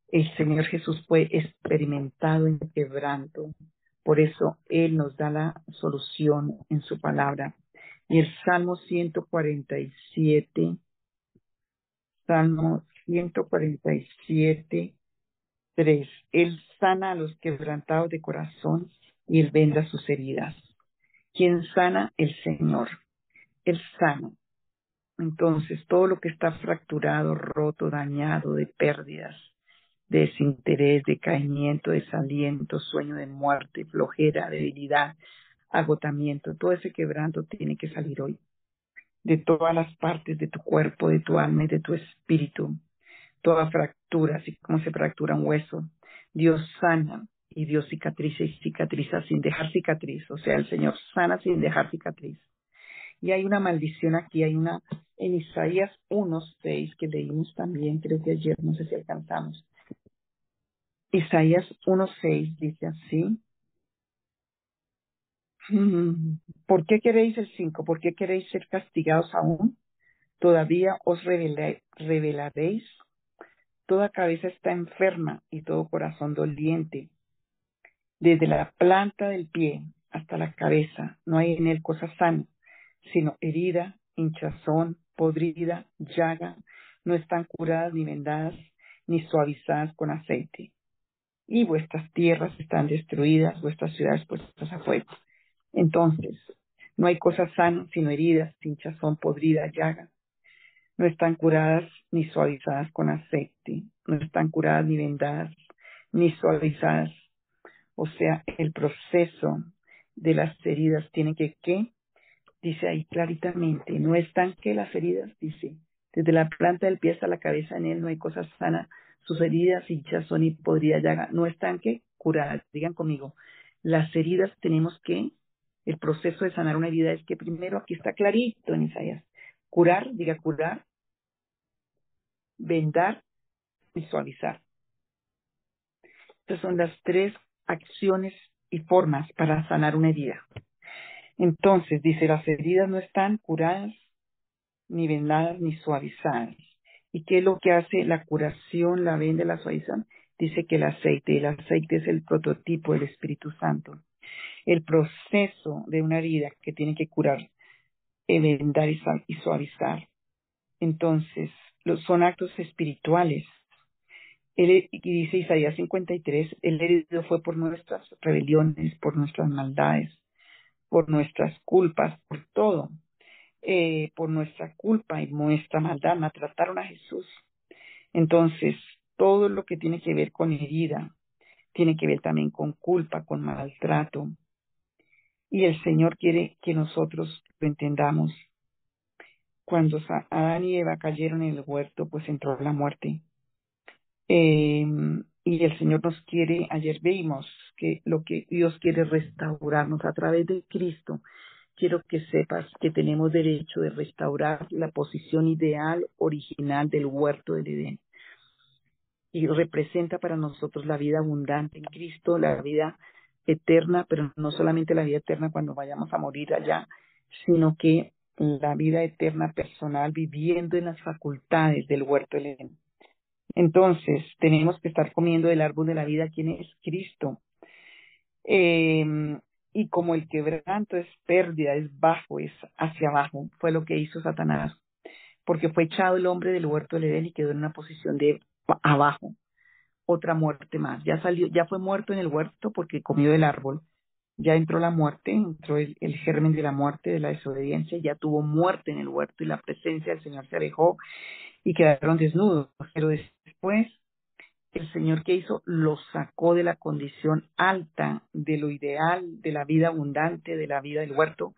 El Señor Jesús fue experimentado en quebranto. Por eso Él nos da la solución en su palabra. Y el Salmo 147, Salmo 147, 3. Él sana a los quebrantados de corazón y Él venda sus heridas. ¿Quién sana? El Señor. Él sana. Entonces, todo lo que está fracturado, roto, dañado, de pérdidas, desinterés, decaimiento, desaliento, sueño de muerte, flojera, debilidad, agotamiento, todo ese quebranto tiene que salir hoy. De todas las partes de tu cuerpo, de tu alma y de tu espíritu. Toda fractura, así como se fractura un hueso. Dios sana y Dios cicatriza y cicatriza sin dejar cicatriz. O sea, el Señor sana sin dejar cicatriz. Y hay una maldición aquí, hay una en Isaías 1.6 que leímos también, creo que ayer, no sé si alcanzamos. Isaías 1.6 dice así. ¿Por qué queréis el 5? ¿Por qué queréis ser castigados aún? Todavía os revelaréis. Toda cabeza está enferma y todo corazón doliente. Desde la planta del pie hasta la cabeza no hay en él cosa sana, sino herida, hinchazón, podrida, llaga, no están curadas ni vendadas, ni suavizadas con aceite. Y vuestras tierras están destruidas, vuestras ciudades puestas a fuego. Entonces, no hay cosas sanas sino heridas, hinchazón, podrida, llaga. No están curadas ni suavizadas con aceite, no están curadas ni vendadas, ni suavizadas. O sea, el proceso de las heridas tiene que, ¿qué? dice ahí claritamente, no están que las heridas, dice, desde la planta del pie hasta la cabeza en él no hay cosa sana, sus heridas hinchazón y podría llaga, no están que curadas, digan conmigo, las heridas tenemos que, el proceso de sanar una herida es que primero aquí está clarito en Isaías, curar, diga curar, vendar y suavizar. Estas son las tres acciones y formas para sanar una herida. Entonces, dice, las heridas no están curadas, ni vendadas, ni suavizadas. ¿Y qué es lo que hace la curación, la venda, la suavización? Dice que el aceite, el aceite es el prototipo del Espíritu Santo. El proceso de una herida que tiene que curar, vendar y suavizar. Entonces, son actos espirituales. y dice Isaías 53, el herido fue por nuestras rebeliones, por nuestras maldades por nuestras culpas, por todo, eh, por nuestra culpa y nuestra maldad, maltrataron a Jesús. Entonces, todo lo que tiene que ver con herida, tiene que ver también con culpa, con maltrato. Y el Señor quiere que nosotros lo entendamos. Cuando Adán y Eva cayeron en el huerto, pues entró la muerte. Eh, y el Señor nos quiere, ayer vimos que lo que Dios quiere restaurarnos a través de Cristo. Quiero que sepas que tenemos derecho de restaurar la posición ideal original del huerto del Edén. Y representa para nosotros la vida abundante en Cristo, la vida eterna, pero no solamente la vida eterna cuando vayamos a morir allá, sino que la vida eterna personal viviendo en las facultades del huerto del Edén. Entonces, tenemos que estar comiendo del árbol de la vida, quien es Cristo. Em, y como el quebranto es pérdida, es bajo, es hacia abajo, fue lo que hizo Satanás, porque fue echado el hombre del huerto del Edén y quedó en una posición de abajo, otra muerte más. Ya salió, ya fue muerto en el huerto porque comió del árbol. Ya entró la muerte, entró el, el germen de la muerte, de la desobediencia, ya tuvo muerte en el huerto y la presencia del Señor se alejó y quedaron desnudos. Pero después el Señor que hizo los sacó de la condición alta, de lo ideal, de la vida abundante, de la vida del huerto.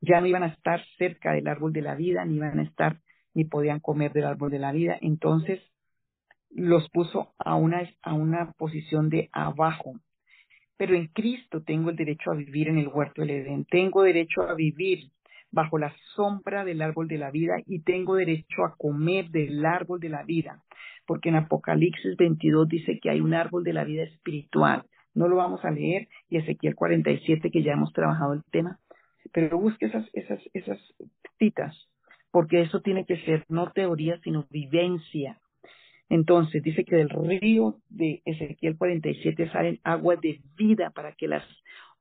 Ya no iban a estar cerca del árbol de la vida, ni iban a estar, ni podían comer del árbol de la vida. Entonces los puso a una, a una posición de abajo. Pero en Cristo tengo el derecho a vivir en el huerto del Edén. Tengo derecho a vivir bajo la sombra del árbol de la vida y tengo derecho a comer del árbol de la vida, porque en Apocalipsis 22 dice que hay un árbol de la vida espiritual. No lo vamos a leer y Ezequiel 47 que ya hemos trabajado el tema, pero busque esas esas esas citas. ¿Por porque eso tiene que ser no teoría, sino vivencia. Entonces dice que del río de Ezequiel 47 salen aguas de vida para que las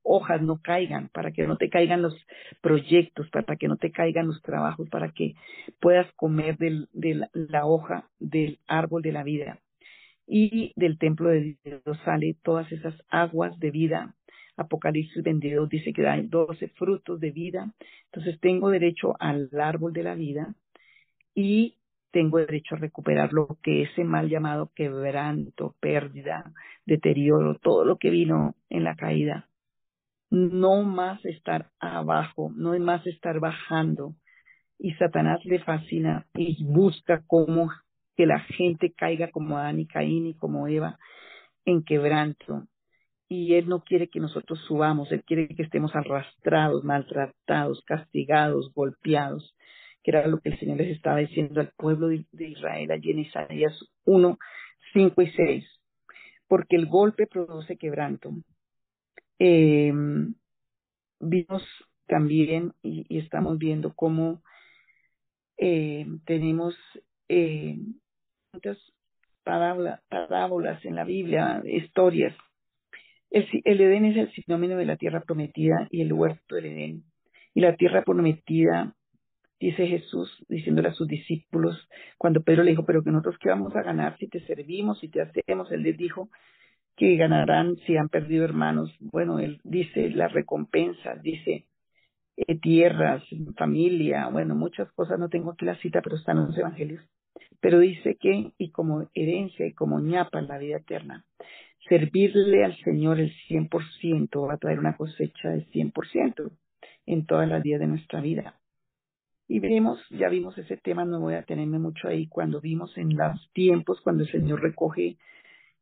hojas no caigan, para que no te caigan los proyectos, para que no te caigan los trabajos, para que puedas comer de la hoja del árbol de la vida. Y del templo de Dios sale todas esas aguas de vida. Apocalipsis 22 dice que hay 12 frutos de vida. Entonces tengo derecho al árbol de la vida y tengo derecho a recuperar lo que ese mal llamado quebranto, pérdida, deterioro, todo lo que vino en la caída no más estar abajo, no más estar bajando. Y Satanás le fascina y busca cómo que la gente caiga como Adán y Caín y como Eva en quebranto. Y Él no quiere que nosotros subamos, Él quiere que estemos arrastrados, maltratados, castigados, golpeados, que era lo que el Señor les estaba diciendo al pueblo de, Israel allí en Isaías 1, 5 y 6. Porque el golpe produce quebranto eh, vimos también y, estamos viendo cómo eh, tenemos eh, muchas parábolas en la Biblia, historias. El, el Edén es el sinónimo de la tierra prometida y el huerto del Edén. Y la tierra prometida, dice Jesús, diciéndole a sus discípulos, cuando Pedro le dijo, pero que nosotros qué vamos a ganar si te servimos, si te hacemos, él les dijo, que ganarán si han perdido hermanos. Bueno, él dice la recompensa, dice eh, tierras, familia, bueno, muchas cosas, no tengo aquí la cita, pero están en los evangelios. Pero dice que, y como herencia y como ñapa la vida eterna, servirle al Señor el 100% va a traer una cosecha del 100% en todas las días de nuestra vida. Y vemos, ya vimos ese tema, no voy a tenerme mucho ahí, cuando vimos en los tiempos, cuando el Señor recoge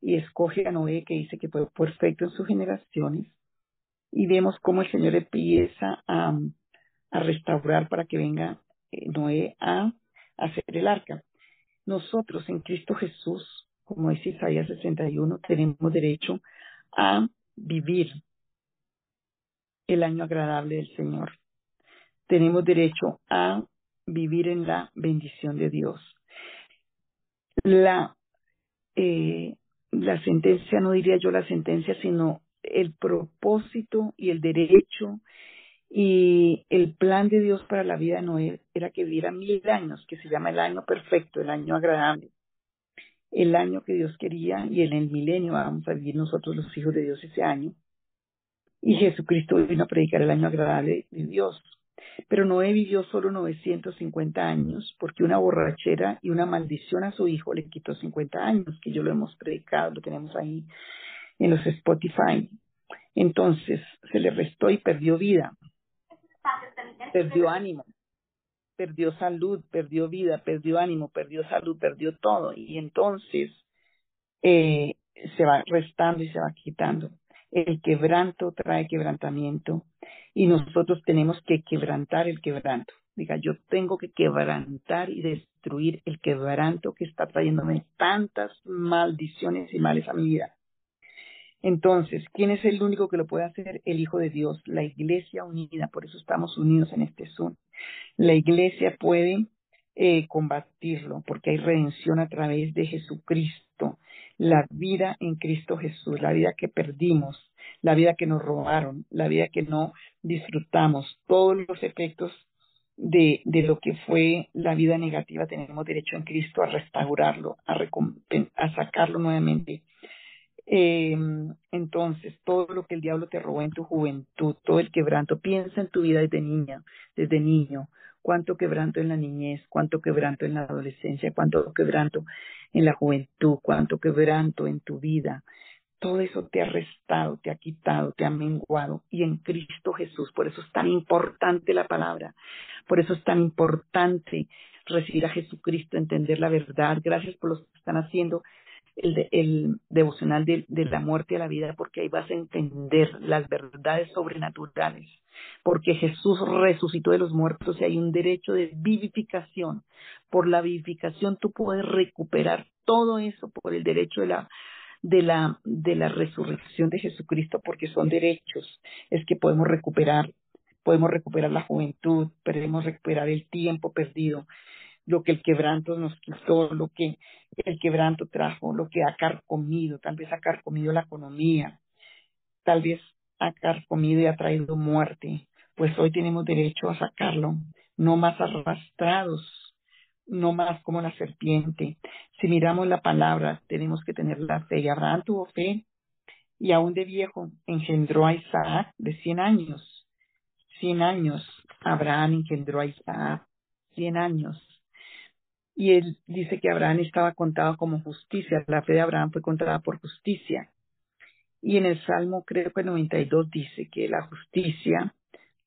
y escoge a Noé, que dice que fue perfecto en sus generaciones, y vemos cómo el Señor empieza a, restaurar para que venga eh, Noé a, hacer el arca. Nosotros en Cristo Jesús, como dice Isaías 61, tenemos derecho a vivir el año agradable del Señor. Tenemos derecho a vivir en la bendición de Dios. La eh, la sentencia, no diría yo la sentencia, sino el propósito y el derecho y el plan de Dios para la vida de Noé era que viviera mil años, que se llama el año perfecto, el año agradable, el año que Dios quería y en el milenio vamos a vivir nosotros los hijos de Dios ese año. Y Jesucristo vino a predicar el año agradable de Dios. Pero Noé vivió solo 950 años porque una borrachera y una maldición a su hijo le quitó 50 años, que yo lo hemos predicado, lo tenemos ahí en los Spotify. Entonces se le restó y perdió vida, perdió ánimo, perdió salud, perdió vida, perdió ánimo, perdió salud, perdió todo. Y entonces eh, se va restando y se va quitando. El quebranto trae quebrantamiento y nosotros tenemos que quebrantar el quebranto. Diga, yo tengo que quebrantar y destruir el quebranto que está trayéndome tantas maldiciones y males a mi vida. Entonces, ¿quién es el único que lo puede hacer? El Hijo de Dios, la Iglesia unida. Por eso estamos unidos en este Zoom. La Iglesia puede eh, combatirlo porque hay redención a través de Jesucristo. La vida en Cristo Jesús, la vida que perdimos, la vida que nos robaron, la vida que no disfrutamos, todos los efectos de, de lo que fue la vida negativa, tenemos derecho en Cristo a restaurarlo, a, a sacarlo nuevamente. Eh, entonces, todo lo que el diablo te robó en tu juventud, todo el quebranto, piensa en tu vida desde niña, desde niño, cuánto quebranto en la niñez, cuánto quebranto en la adolescencia, cuánto quebranto en la juventud, cuánto quebranto en tu vida, todo eso te ha restado, te ha quitado, te ha menguado. Y en Cristo Jesús, por eso es tan importante la palabra, por eso es tan importante recibir a Jesucristo, entender la verdad. Gracias por los que están haciendo el, el devocional de, de la muerte a la vida, porque ahí vas a entender las verdades sobrenaturales. Porque Jesús resucitó de los muertos y hay un derecho de vivificación. Por la vivificación tú puedes recuperar todo eso por el derecho de la de la, de la resurrección de Jesucristo porque son derechos, es que podemos recuperar podemos recuperar la juventud, podemos recuperar el tiempo perdido, lo que el quebranto nos quitó, lo que el quebranto trajo, lo que ha carcomido, tal vez ha carcomido la economía, tal vez ha carcomido y ha traído muerte, pues hoy tenemos derecho a sacarlo, no más arrastrados, no más como la serpiente. Si miramos la palabra, tenemos que tener la fe. Y Abraham tuvo fe y aún de viejo engendró a Isaac de cien años. Cien años Abraham engendró a Isaac, cien años. Y él dice que Abraham estaba contado como justicia, la fe de Abraham fue contada por justicia. Y en el Salmo, creo que el 92 dice que la justicia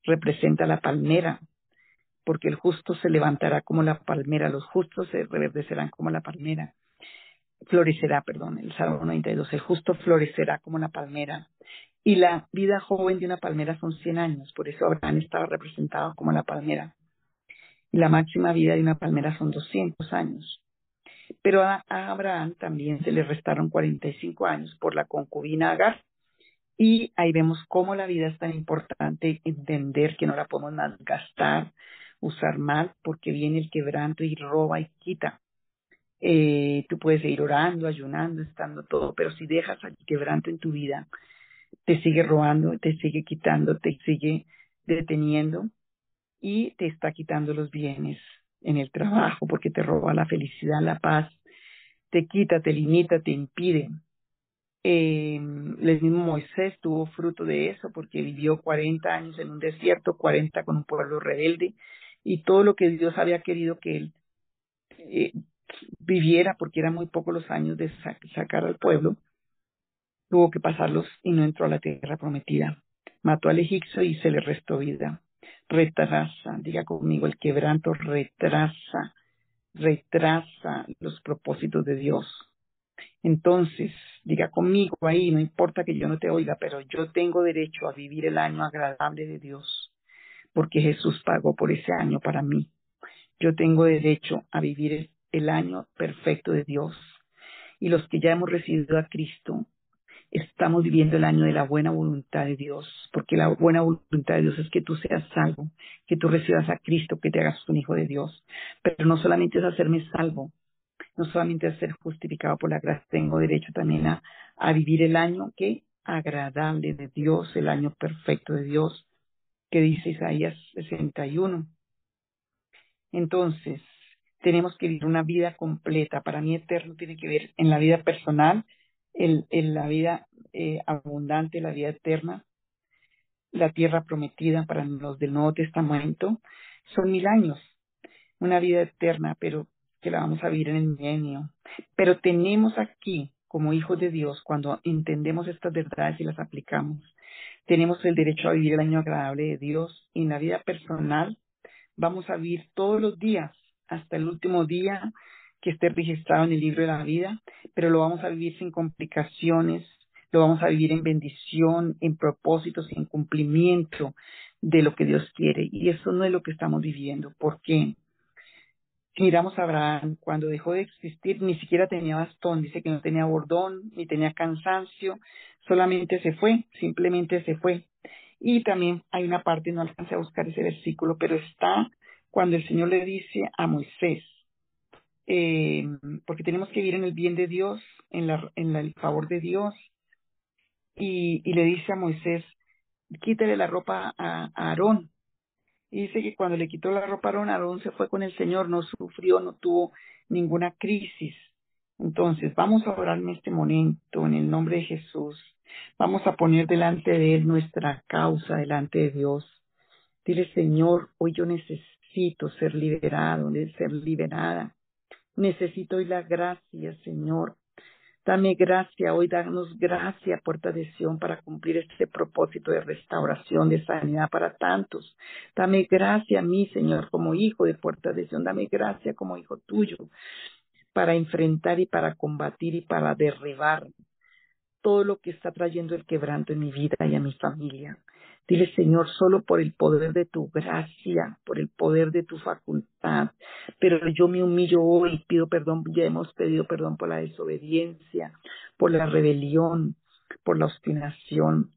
representa la palmera, porque el justo se levantará como la palmera, los justos se reverdecerán como la palmera florecerá, perdón, el Salmo 92, el justo florecerá como una palmera. Y la vida joven de una palmera son 100 años, por eso Abraham estaba representado como la palmera. Y la máxima vida de una palmera son 200 años. Pero a, Abraham también se le restaron 45 años por la concubina Agar. Y ahí vemos cómo la vida es tan importante, entender que no la podemos gastar, usar mal, porque viene el quebranto y roba y quita. Eh, tú puedes ir orando, ayunando, estando todo, pero si dejas al quebranto en tu vida, te sigue robando, te sigue quitando, te sigue deteniendo y te está quitando los bienes en el trabajo porque te roba la felicidad, la paz, te quita, te limita, te impide. Eh, el Moisés tuvo fruto de eso porque vivió 40 años en un desierto, 40 con un pueblo rebelde y todo lo que Dios había querido que él eh, viviera, porque eran muy pocos los años de sacar al pueblo, tuvo que pasarlos y no entró a la tierra prometida. Mató al egipcio y se le restó vida. Retrasa, diga conmigo, el quebranto retrasa, retrasa los propósitos de Dios. Entonces, diga conmigo ahí, no importa que yo no te oiga, pero yo tengo derecho a vivir el año agradable de Dios, porque Jesús pagó por ese año para mí. Yo tengo derecho a vivir el año perfecto de Dios. Y los que ya hemos recibido a Cristo, estamos viviendo el año de la buena voluntad de Dios, porque la buena voluntad de Dios es que tú seas salvo, que tú recibas a Cristo, que te hagas un hijo de Dios. Pero no solamente es hacerme salvo, no solamente es ser justificado por la gracia, tengo derecho también a, a vivir el año que agradable de Dios, el año perfecto de Dios, que dice Isaías 61. Entonces, tenemos que vivir una vida completa. Para mí eterno tiene que ver en la vida personal, en, la vida eh, abundante, la vida eterna, la tierra prometida para los del Nuevo Testamento. Son mil años, una vida eterna, pero que la vamos a vivir en el milenio. Pero tenemos aquí, como hijos de Dios, cuando entendemos estas verdades y las aplicamos, tenemos el derecho a vivir el año agradable de Dios en la vida personal vamos a vivir todos los días hasta el último día que esté registrado en el libro de la vida, pero lo vamos a vivir sin complicaciones, lo vamos a vivir en bendición, en propósitos, en cumplimiento de lo que Dios quiere. Y eso no es lo que estamos viviendo. ¿Por qué? Miramos a Abraham, cuando dejó de existir, ni siquiera tenía bastón, dice que no tenía bordón, ni tenía cansancio, solamente se fue, simplemente se fue. Y también hay una parte, no alcancé a buscar ese versículo, pero está cuando el Señor le dice a Moisés, eh, porque tenemos que vivir en el bien de Dios, en, la, en el favor de Dios, y, y, le dice a Moisés, quítale la ropa a, Aarón. Y dice que cuando le quitó la ropa a Aarón, Aarón se fue con el Señor, no sufrió, no tuvo ninguna crisis. Entonces, vamos a orar en este momento, en el nombre de Jesús. Vamos a poner delante de Él nuestra causa, delante de Dios. Dile, Señor, hoy yo necesito ser liberado, ser liberada. Necesito hoy la gracia, Señor. Dame gracia hoy, danos gracia, puerta de Sion, para cumplir este propósito de restauración, de sanidad para tantos. Dame gracia a mí, Señor, como hijo de puerta de Sion. Dame gracia como hijo tuyo, para enfrentar y para combatir y para derribar todo lo que está trayendo el quebranto en mi vida y a mi familia. Dile, Señor, solo por el poder de tu gracia, por el poder de tu facultad. Pero yo me humillo hoy pido perdón, ya hemos pedido perdón por la desobediencia, por la rebelión, por la obstinación.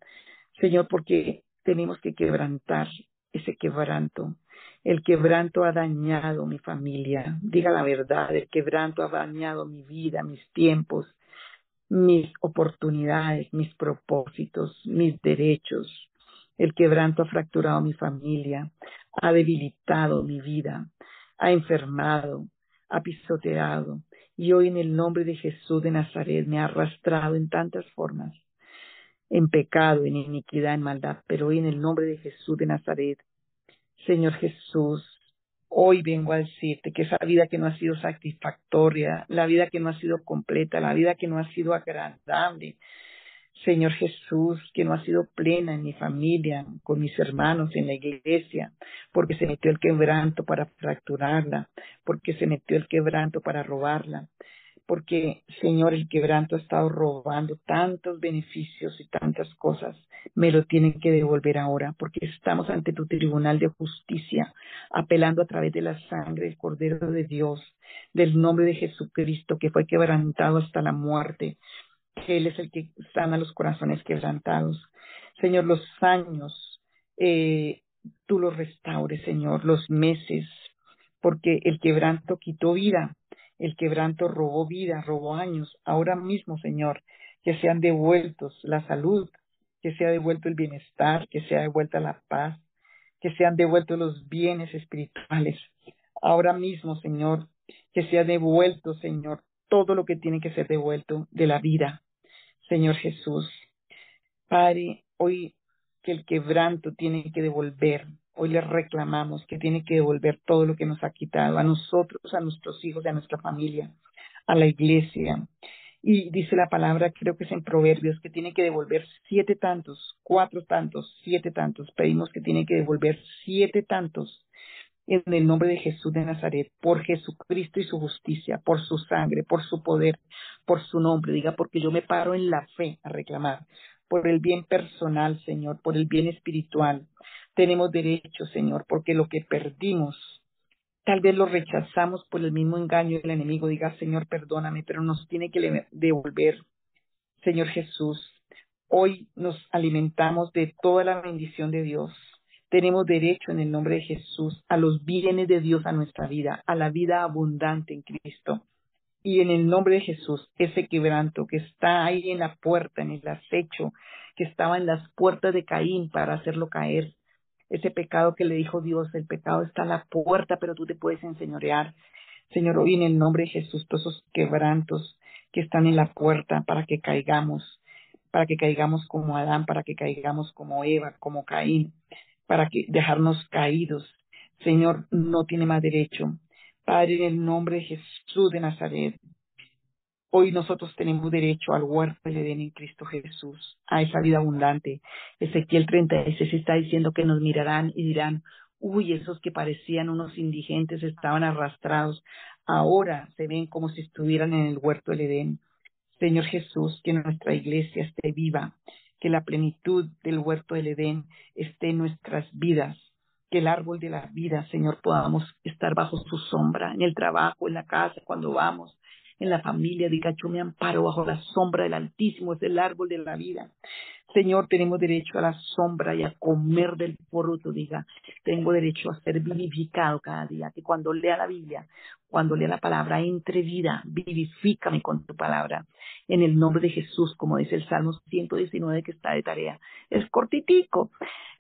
Señor, porque tenemos que quebrantar ese quebranto. El quebranto ha dañado mi familia. Diga la verdad, el quebranto ha dañado mi vida, mis tiempos, mis oportunidades, mis propósitos, mis derechos. El quebranto ha fracturado mi familia, ha debilitado mi vida, ha enfermado, ha pisoteado. Y hoy en el nombre de Jesús de Nazaret me ha arrastrado en tantas formas, en pecado, en iniquidad, en maldad. Pero hoy en el nombre de Jesús de Nazaret, Señor Jesús, hoy vengo a decirte que esa vida que no ha sido satisfactoria, la vida que no ha sido completa, la vida que no ha sido agradable, Señor Jesús, que no ha sido plena en mi familia, con mis hermanos, en la iglesia, porque se metió el quebranto para fracturarla, porque se metió el quebranto para robarla, porque, Señor, el quebranto ha estado robando tantos beneficios y tantas cosas, me lo tienen que devolver ahora, porque estamos ante tu tribunal de justicia, apelando a través de la sangre del Cordero de Dios, del nombre de Jesucristo, que fue quebrantado hasta la muerte, que Él es el que sana los corazones quebrantados. Señor, los años, eh, tú los restaures, Señor, los meses, porque el quebranto quitó vida, el quebranto robó vida, robó años. Ahora mismo, Señor, que sean devueltos la salud, que sea devuelto el bienestar, que sea devuelta la paz, que sean devueltos los bienes espirituales. Ahora mismo, Señor, que sea devuelto, Señor, todo lo que tiene que ser devuelto de la vida, Señor Jesús. Padre, hoy que el quebranto tiene que devolver, hoy le reclamamos que tiene que devolver todo lo que nos ha quitado a nosotros, a nuestros hijos, a nuestra familia, a la iglesia. Y dice la palabra, creo que es en Proverbios, que tiene que devolver siete tantos, cuatro tantos, siete tantos. Pedimos que tiene que devolver siete tantos en el nombre de Jesús de Nazaret, por Jesucristo y su justicia, por su sangre, por su poder, por su nombre. Diga, porque yo me paro en la fe a reclamar, por el bien personal, Señor, por el bien espiritual. Tenemos derecho, Señor, porque lo que perdimos, tal vez lo rechazamos por el mismo engaño del enemigo. Diga, Señor, perdóname, pero nos tiene que devolver, Señor Jesús. Hoy nos alimentamos de toda la bendición de Dios tenemos derecho en el nombre de Jesús a los bienes de Dios a nuestra vida, a la vida abundante en Cristo. Y en el nombre de Jesús, ese quebranto que está ahí en la puerta, en el acecho, que estaba en las puertas de Caín para hacerlo caer, ese pecado que le dijo Dios, el pecado está a la puerta, pero tú te puedes enseñorear. Señor, hoy en el nombre de Jesús, todos esos quebrantos que están en la puerta para que caigamos, para que caigamos como Adán, para que caigamos como Eva, como Caín, para que dejarnos caídos. Señor, no tiene más derecho. Padre, en el nombre de Jesús de Nazaret, hoy nosotros tenemos derecho al huerto del Edén en Cristo Jesús, a esa vida abundante. Ezequiel 36 está diciendo que nos mirarán y dirán, uy, esos que parecían unos indigentes estaban arrastrados, ahora se ven como si estuvieran en el huerto del Edén. Señor Jesús, que nuestra iglesia esté viva, que la plenitud del huerto del Edén esté en nuestras vidas, que el árbol de la vida, Señor, podamos estar bajo su sombra, en el trabajo, en la casa, cuando vamos, en la familia, diga, yo me amparo bajo la sombra del Altísimo, es el árbol de la vida. Señor, tenemos derecho a la sombra y a comer del fruto, diga, tengo derecho a ser vivificado cada día, que cuando lea la Biblia, cuando lea la palabra, entre vida, vivifícame con tu palabra, en el nombre de Jesús, como dice el Salmo 119 que está de tarea. Es cortitico.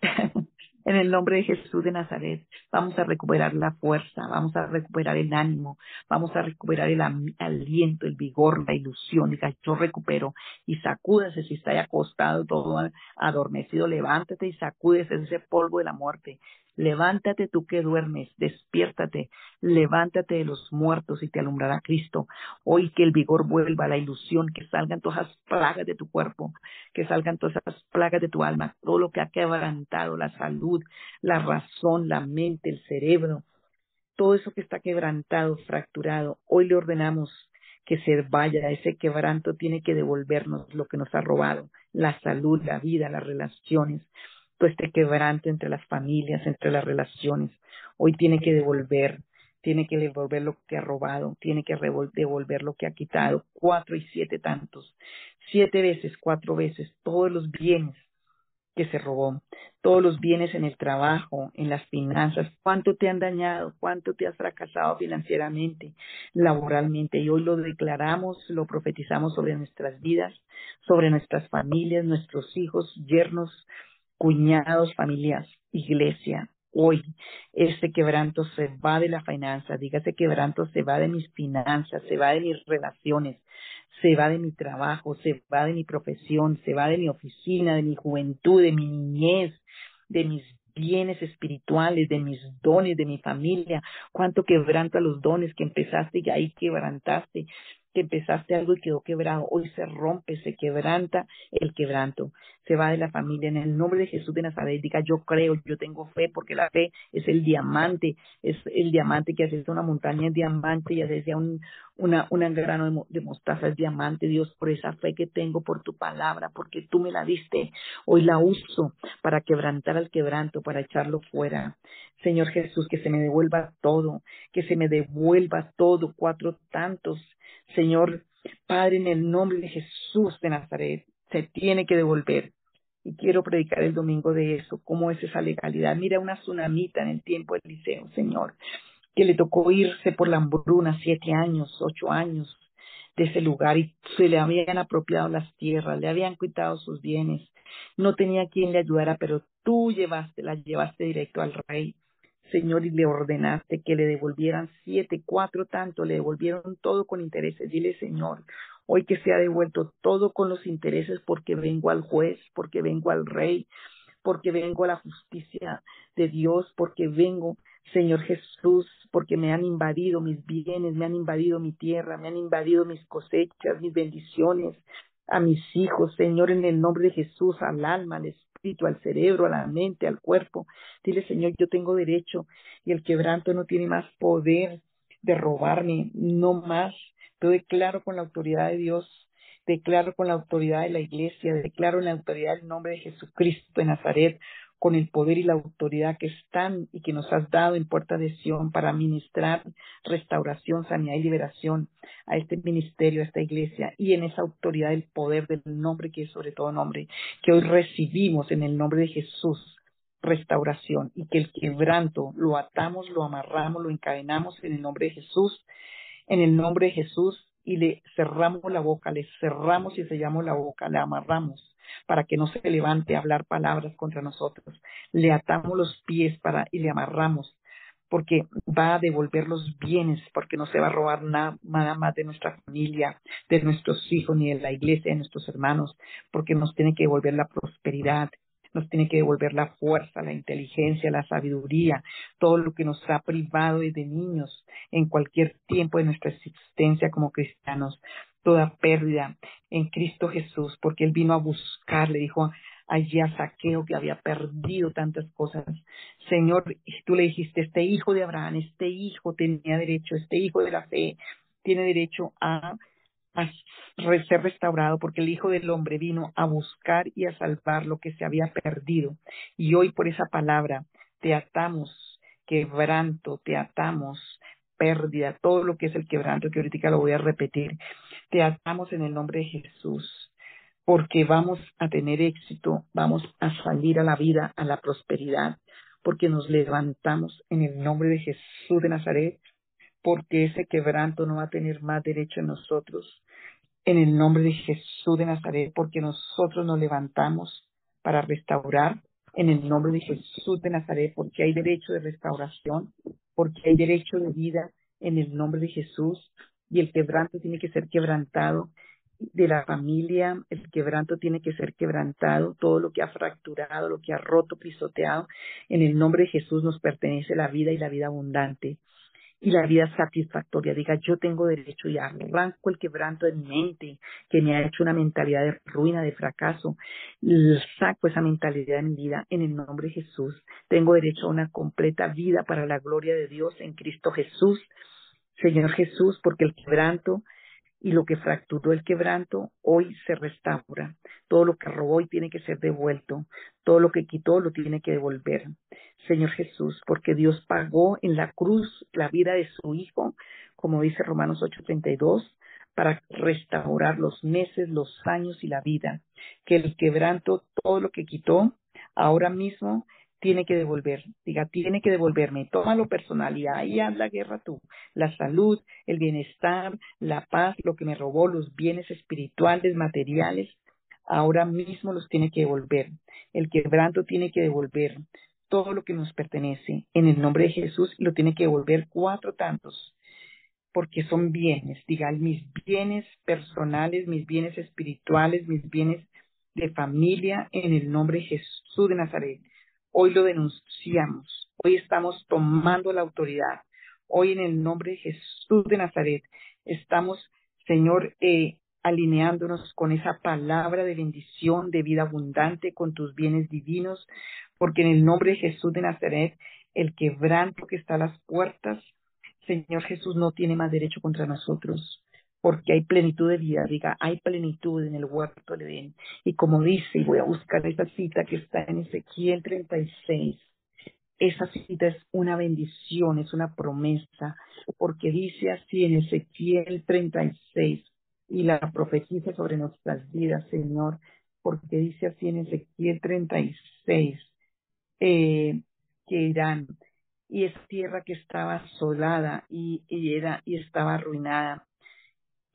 En el nombre de Jesús de Nazaret, vamos a recuperar la fuerza, vamos a recuperar el ánimo, vamos a recuperar el aliento, el vigor, la ilusión. Diga, yo recupero y sacúdese si está acostado todo adormecido, levántate y sacúdese ese polvo de la muerte Levántate tú que duermes, despiértate, levántate de los muertos y te alumbrará Cristo. Hoy que el vigor vuelva, la ilusión, que salgan todas las plagas de tu cuerpo, que salgan todas esas plagas de tu alma, todo lo que ha quebrantado, la salud, la razón, la mente, el cerebro, todo eso que está quebrantado, fracturado. Hoy le ordenamos que se vaya, ese quebranto tiene que devolvernos lo que nos ha robado, la salud, la vida, las relaciones este quebranto entre las familias, entre las relaciones. Hoy tiene que devolver, tiene que devolver lo que ha robado, tiene que devolver lo que ha quitado, cuatro y siete tantos, siete veces, cuatro veces, todos los bienes que se robó, todos los bienes en el trabajo, en las finanzas, cuánto te han dañado, cuánto te has fracasado financieramente, laboralmente. Y hoy lo declaramos, lo profetizamos sobre nuestras vidas, sobre nuestras familias, nuestros hijos, yernos, cuñados, familias, iglesia. Hoy este quebranto se va de la finanza, dígase quebranto se va de mis finanzas, se va de mis relaciones, se va de mi trabajo, se va de mi profesión, se va de mi oficina, de mi juventud, de mi niñez, de mis bienes espirituales, de mis dones, de mi familia, cuánto quebranto a los dones que empezaste y ahí quebrantaste, que empezaste algo y quedó quebrado, hoy se rompe, se quebranta el quebranto, se va de la familia. En el nombre de Jesús de Nazaret, diga yo creo, yo tengo fe, porque la fe es el diamante, es el diamante que hace una montaña es diamante y hace un, una, una grano de, mostaza es diamante, Dios, por esa fe que tengo, por tu palabra, porque tú me la diste, hoy la uso para quebrantar al quebranto, para echarlo fuera. Señor Jesús, que se me devuelva todo, que se me devuelva todo, cuatro tantos Señor Padre, en el nombre de Jesús de Nazaret, se tiene que devolver. Y quiero predicar el domingo de eso, cómo es esa legalidad. Mira una tsunamita en el tiempo del liceo, Señor, que le tocó irse por la hambruna siete años, ocho años de ese lugar y se le habían apropiado las tierras, le habían quitado sus bienes. No tenía quien le ayudara, pero tú llevaste, la llevaste directo al rey. Señor, y le ordenaste que le devolvieran siete, cuatro tanto, le devolvieron todo con intereses. Dile, Señor, hoy que se ha devuelto todo con los intereses porque vengo al juez, porque vengo al rey, porque vengo a la justicia de Dios, porque vengo, Señor Jesús, porque me han invadido mis bienes, me han invadido mi tierra, me han invadido mis cosechas, mis bendiciones, a mis hijos, Señor, en el nombre de Jesús, al alma, al espíritu, al cerebro, a la mente, al cuerpo. Dile, Señor, yo tengo derecho y el quebranto no tiene más poder de robarme, no más. Yo declaro con la autoridad de Dios, declaro con la autoridad de la iglesia, declaro en la autoridad del nombre de Jesucristo de Nazaret, con el poder y la autoridad que están y que nos has dado en Puerta de Sion para ministrar restauración, sanidad y liberación a este ministerio, a esta iglesia y en esa autoridad el poder del nombre que es sobre todo nombre, que hoy recibimos en el nombre de Jesús restauración y que el quebranto lo atamos, lo amarramos, lo encadenamos en el nombre de Jesús, en el nombre de Jesús y le cerramos la boca, le cerramos y sellamos la boca, le amarramos para que no se levante a hablar palabras contra nosotros. Le atamos los pies para y le amarramos porque va a devolver los bienes, porque no se va a robar nada, nada, más de nuestra familia, de nuestros hijos, ni de la iglesia, de nuestros hermanos, porque nos tiene que devolver la prosperidad, nos tiene que devolver la fuerza, la inteligencia, la sabiduría, todo lo que nos ha privado desde niños en cualquier tiempo de nuestra existencia como cristianos toda pérdida en Cristo Jesús, porque Él vino a buscar, le dijo allí a Saqueo que había perdido tantas cosas. Señor, tú le dijiste, este hijo de Abraham, este hijo tenía derecho, este hijo de la fe tiene derecho a, a ser restaurado, porque el Hijo del Hombre vino a buscar y a salvar lo que se había perdido. Y hoy por esa palabra te atamos, quebranto, te atamos, pérdida, todo lo que es el quebranto, que ahorita lo voy a repetir. Te atamos en el nombre de Jesús, porque vamos a tener éxito, vamos a salir a la vida, a la prosperidad, porque nos levantamos en el nombre de Jesús de Nazaret, porque ese quebranto no va a tener más derecho en nosotros. En el nombre de Jesús de Nazaret, porque nosotros nos levantamos para restaurar, en el nombre de Jesús de Nazaret, porque hay derecho de restauración, porque hay derecho de vida en el nombre de Jesús, y el quebranto tiene que ser quebrantado de la familia, el quebranto tiene que ser quebrantado, todo lo que ha fracturado, lo que ha roto, pisoteado, en el nombre de Jesús nos pertenece la vida y la vida abundante y la vida satisfactoria. Diga, yo tengo derecho y arranco el quebranto de mi mente que me ha hecho una mentalidad de ruina, de fracaso. Saco esa mentalidad de mi vida en el nombre de Jesús. Tengo derecho a una completa vida para la gloria de Dios en Cristo Jesús. Señor Jesús, porque el quebranto y lo que fracturó el quebranto hoy se restaura. Todo lo que robó y tiene que ser devuelto. Todo lo que quitó lo tiene que devolver. Señor Jesús, porque Dios pagó en la cruz la vida de su Hijo, como dice Romanos 8:32, para restaurar los meses, los años y la vida. Que el quebranto, todo lo que quitó, ahora mismo tiene que devolver, diga, tiene que devolverme, tómalo personal y ahí haz la guerra tú, la salud, el bienestar, la paz, lo que me robó, los bienes espirituales, materiales, ahora mismo los tiene que devolver, el quebranto tiene que devolver todo lo que nos pertenece en el nombre de Jesús y lo tiene que devolver cuatro tantos, porque son bienes, diga, mis bienes personales, mis bienes espirituales, mis bienes de familia en el nombre de Jesús de Nazaret Hoy lo denunciamos. Hoy estamos tomando la autoridad. Hoy en el nombre de Jesús de Nazaret estamos, Señor, eh, alineándonos con esa palabra de bendición, de vida abundante, con tus bienes divinos, porque en el nombre de Jesús de Nazaret, el quebranto que está a las puertas, Señor Jesús no tiene más derecho contra nosotros porque hay plenitud de vida, diga, hay plenitud en el huerto del Edén. Y como dice, y voy a buscar esa cita que está en Ezequiel 36, esa cita es una bendición, es una promesa, porque dice así en Ezequiel 36, y la profetiza sobre nuestras vidas, Señor, porque dice así en Ezequiel 36, eh, que irán, y esa tierra que estaba asolada y, era, y estaba arruinada,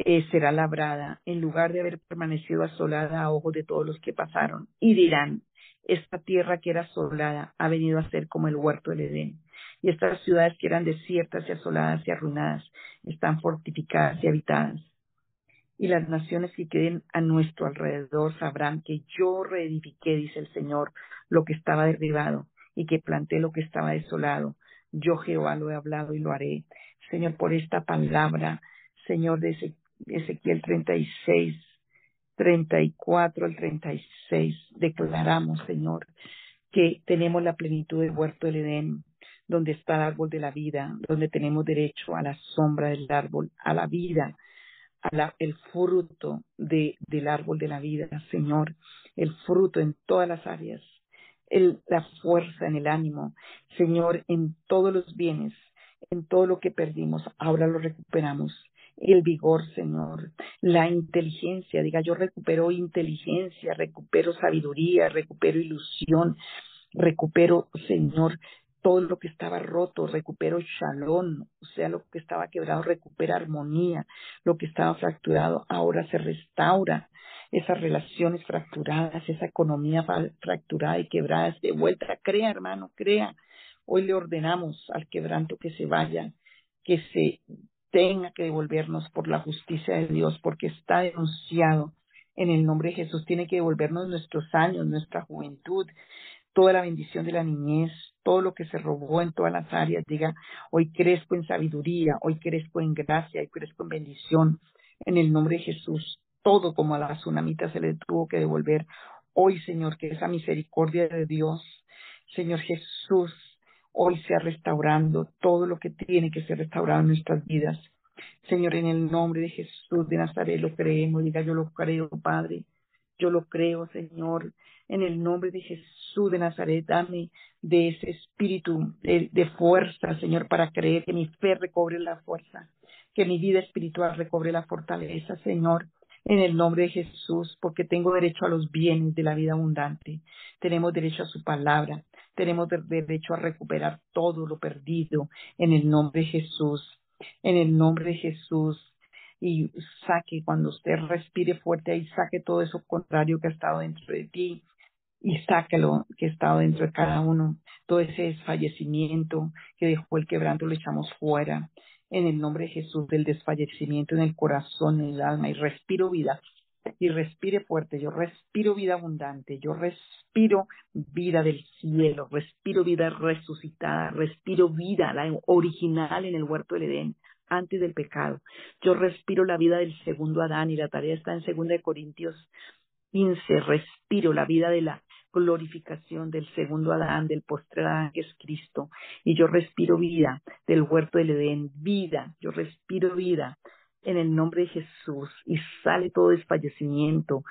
eh, será labrada en lugar de haber permanecido asolada a ojos de todos los que pasaron. Y dirán, esta tierra que era asolada ha venido a ser como el huerto del Edén. Y estas ciudades que eran desiertas y asoladas y arruinadas están fortificadas y habitadas. Y las naciones que queden a nuestro alrededor sabrán que yo reedifiqué, dice el Señor, lo que estaba derribado y que planté lo que estaba desolado. Yo Jehová lo he hablado y lo haré. Señor, por esta palabra, Señor, de ese Ezequiel 36, 34 al 36, declaramos, Señor, que tenemos la plenitud del huerto del Edén, donde está el árbol de la vida, donde tenemos derecho a la sombra del árbol, a la vida, a la, el fruto de, del árbol de la vida, Señor, el fruto en todas las áreas, el, la fuerza en el ánimo, Señor, en todos los bienes, en todo lo que perdimos, ahora lo recuperamos el vigor, Señor, la inteligencia, diga yo recupero inteligencia, recupero sabiduría, recupero ilusión, recupero, Señor, todo lo que estaba roto, recupero shalom, o sea, lo que estaba quebrado, recupera armonía, lo que estaba fracturado, ahora se restaura, esas relaciones fracturadas, esa economía fracturada y quebrada, de vuelta, crea, hermano, crea. Hoy le ordenamos al quebranto que se vaya, que se tenga que devolvernos por la justicia de Dios, porque está denunciado en el nombre de Jesús. Tiene que devolvernos nuestros años, nuestra juventud, toda la bendición de la niñez, todo lo que se robó en todas las áreas. Diga, hoy crezco en sabiduría, hoy crezco en gracia, hoy crezco en bendición. En el nombre de Jesús, todo como a la tsunamita se le tuvo que devolver. Hoy, Señor, que esa misericordia de Dios, Señor Jesús, hoy sea restaurando todo lo que tiene que ser restaurado en nuestras vidas. Señor, en el nombre de Jesús de Nazaret lo creemos, diga yo lo creo, Padre. Yo lo creo, Señor. En el nombre de Jesús de Nazaret, dame de ese espíritu de, de, fuerza, Señor, para creer que mi fe recobre la fuerza, que mi vida espiritual recobre la fortaleza, Señor. En el nombre de Jesús, porque tengo derecho a los bienes de la vida abundante. Tenemos derecho a su palabra tenemos derecho a recuperar todo lo perdido en el nombre de Jesús, en el nombre de Jesús. Y saque, cuando usted respire fuerte ahí, saque todo eso contrario que ha estado dentro de ti y sáquelo que ha estado dentro de cada uno. Todo ese desfallecimiento que dejó el quebranto lo echamos fuera. En el nombre de Jesús, del desfallecimiento en el corazón, en el alma, y respiro vida y respire fuerte. Yo respiro vida abundante, yo respiro vida del cielo, respiro vida resucitada, respiro vida, la original en el huerto del Edén, antes del pecado. Yo respiro la vida del segundo Adán y la tarea está en 2 Corintios 15. Respiro la vida de la glorificación del segundo Adán, del postre Adán que es Cristo. Y yo respiro vida del huerto del Edén, vida, yo respiro vida en el nombre de Jesús y sale todo desfallecimiento,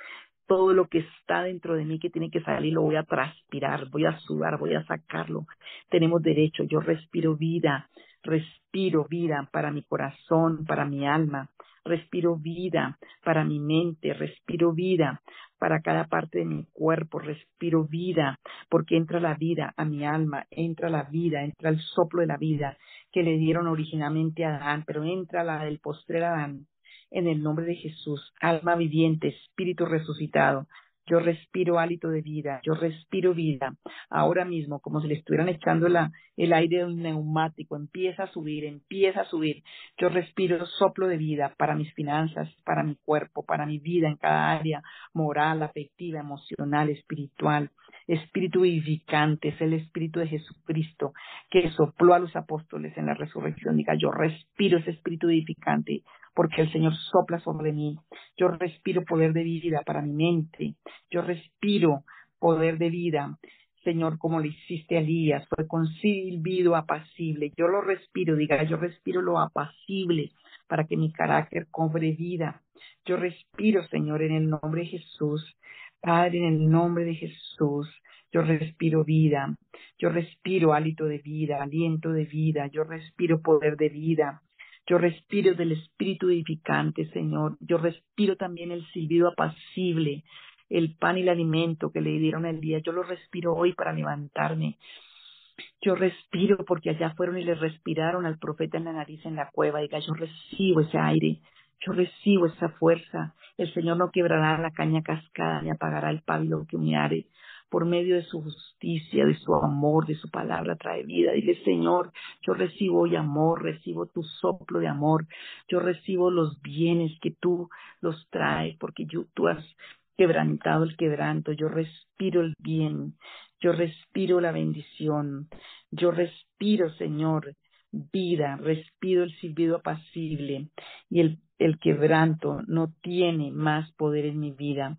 todo lo que está dentro de mí que tiene que salir lo voy a transpirar, voy a sudar, voy a sacarlo. Tenemos derecho, yo respiro vida, respiro vida para mi corazón, para mi alma, respiro vida para mi mente, respiro vida para cada parte de mi cuerpo, respiro vida, porque entra la vida a mi alma, entra la vida, entra el soplo de la vida que le dieron originalmente a Adán, pero entra la del postrer Adán. En el nombre de Jesús, alma viviente, espíritu resucitado, yo respiro hálito de vida, yo respiro vida. Ahora mismo, como si le estuvieran echando la, el aire de un neumático, empieza a subir, empieza a subir. Yo respiro soplo de vida para mis finanzas, para mi cuerpo, para mi vida en cada área moral, afectiva, emocional, espiritual. Espíritu vivificante es el Espíritu de Jesucristo que sopló a los apóstoles en la resurrección. Diga, yo respiro ese Espíritu vivificante porque el Señor sopla sobre mí. Yo respiro poder de vida para mi mente. Yo respiro poder de vida. Señor, como le hiciste a Elías, fue con silbido apacible. Yo lo respiro, diga, yo respiro lo apacible para que mi carácter cobre vida. Yo respiro, Señor, en el nombre de Jesús. Padre, en el nombre de Jesús, yo respiro vida. Yo respiro hálito de vida, aliento de vida. Yo respiro poder de vida. Yo respiro del espíritu edificante, Señor. Yo respiro también el silbido apacible, el pan y el alimento que le dieron el día. Yo lo respiro hoy para levantarme. Yo respiro porque allá fueron y le respiraron al profeta en la nariz en la cueva. Diga, yo recibo ese aire. Yo recibo esa fuerza. El Señor no quebrará la caña cascada ni apagará el pábilo que humeare por medio de su justicia, de su amor, de su palabra trae vida. Dile, Señor, yo recibo hoy amor, recibo tu soplo de amor, yo recibo los bienes que tú los traes, porque tú has quebrantado el quebranto, yo respiro el bien, yo respiro la bendición, yo respiro, Señor, vida, respiro el silbido apacible. Y el, el quebranto no tiene más poder en mi vida.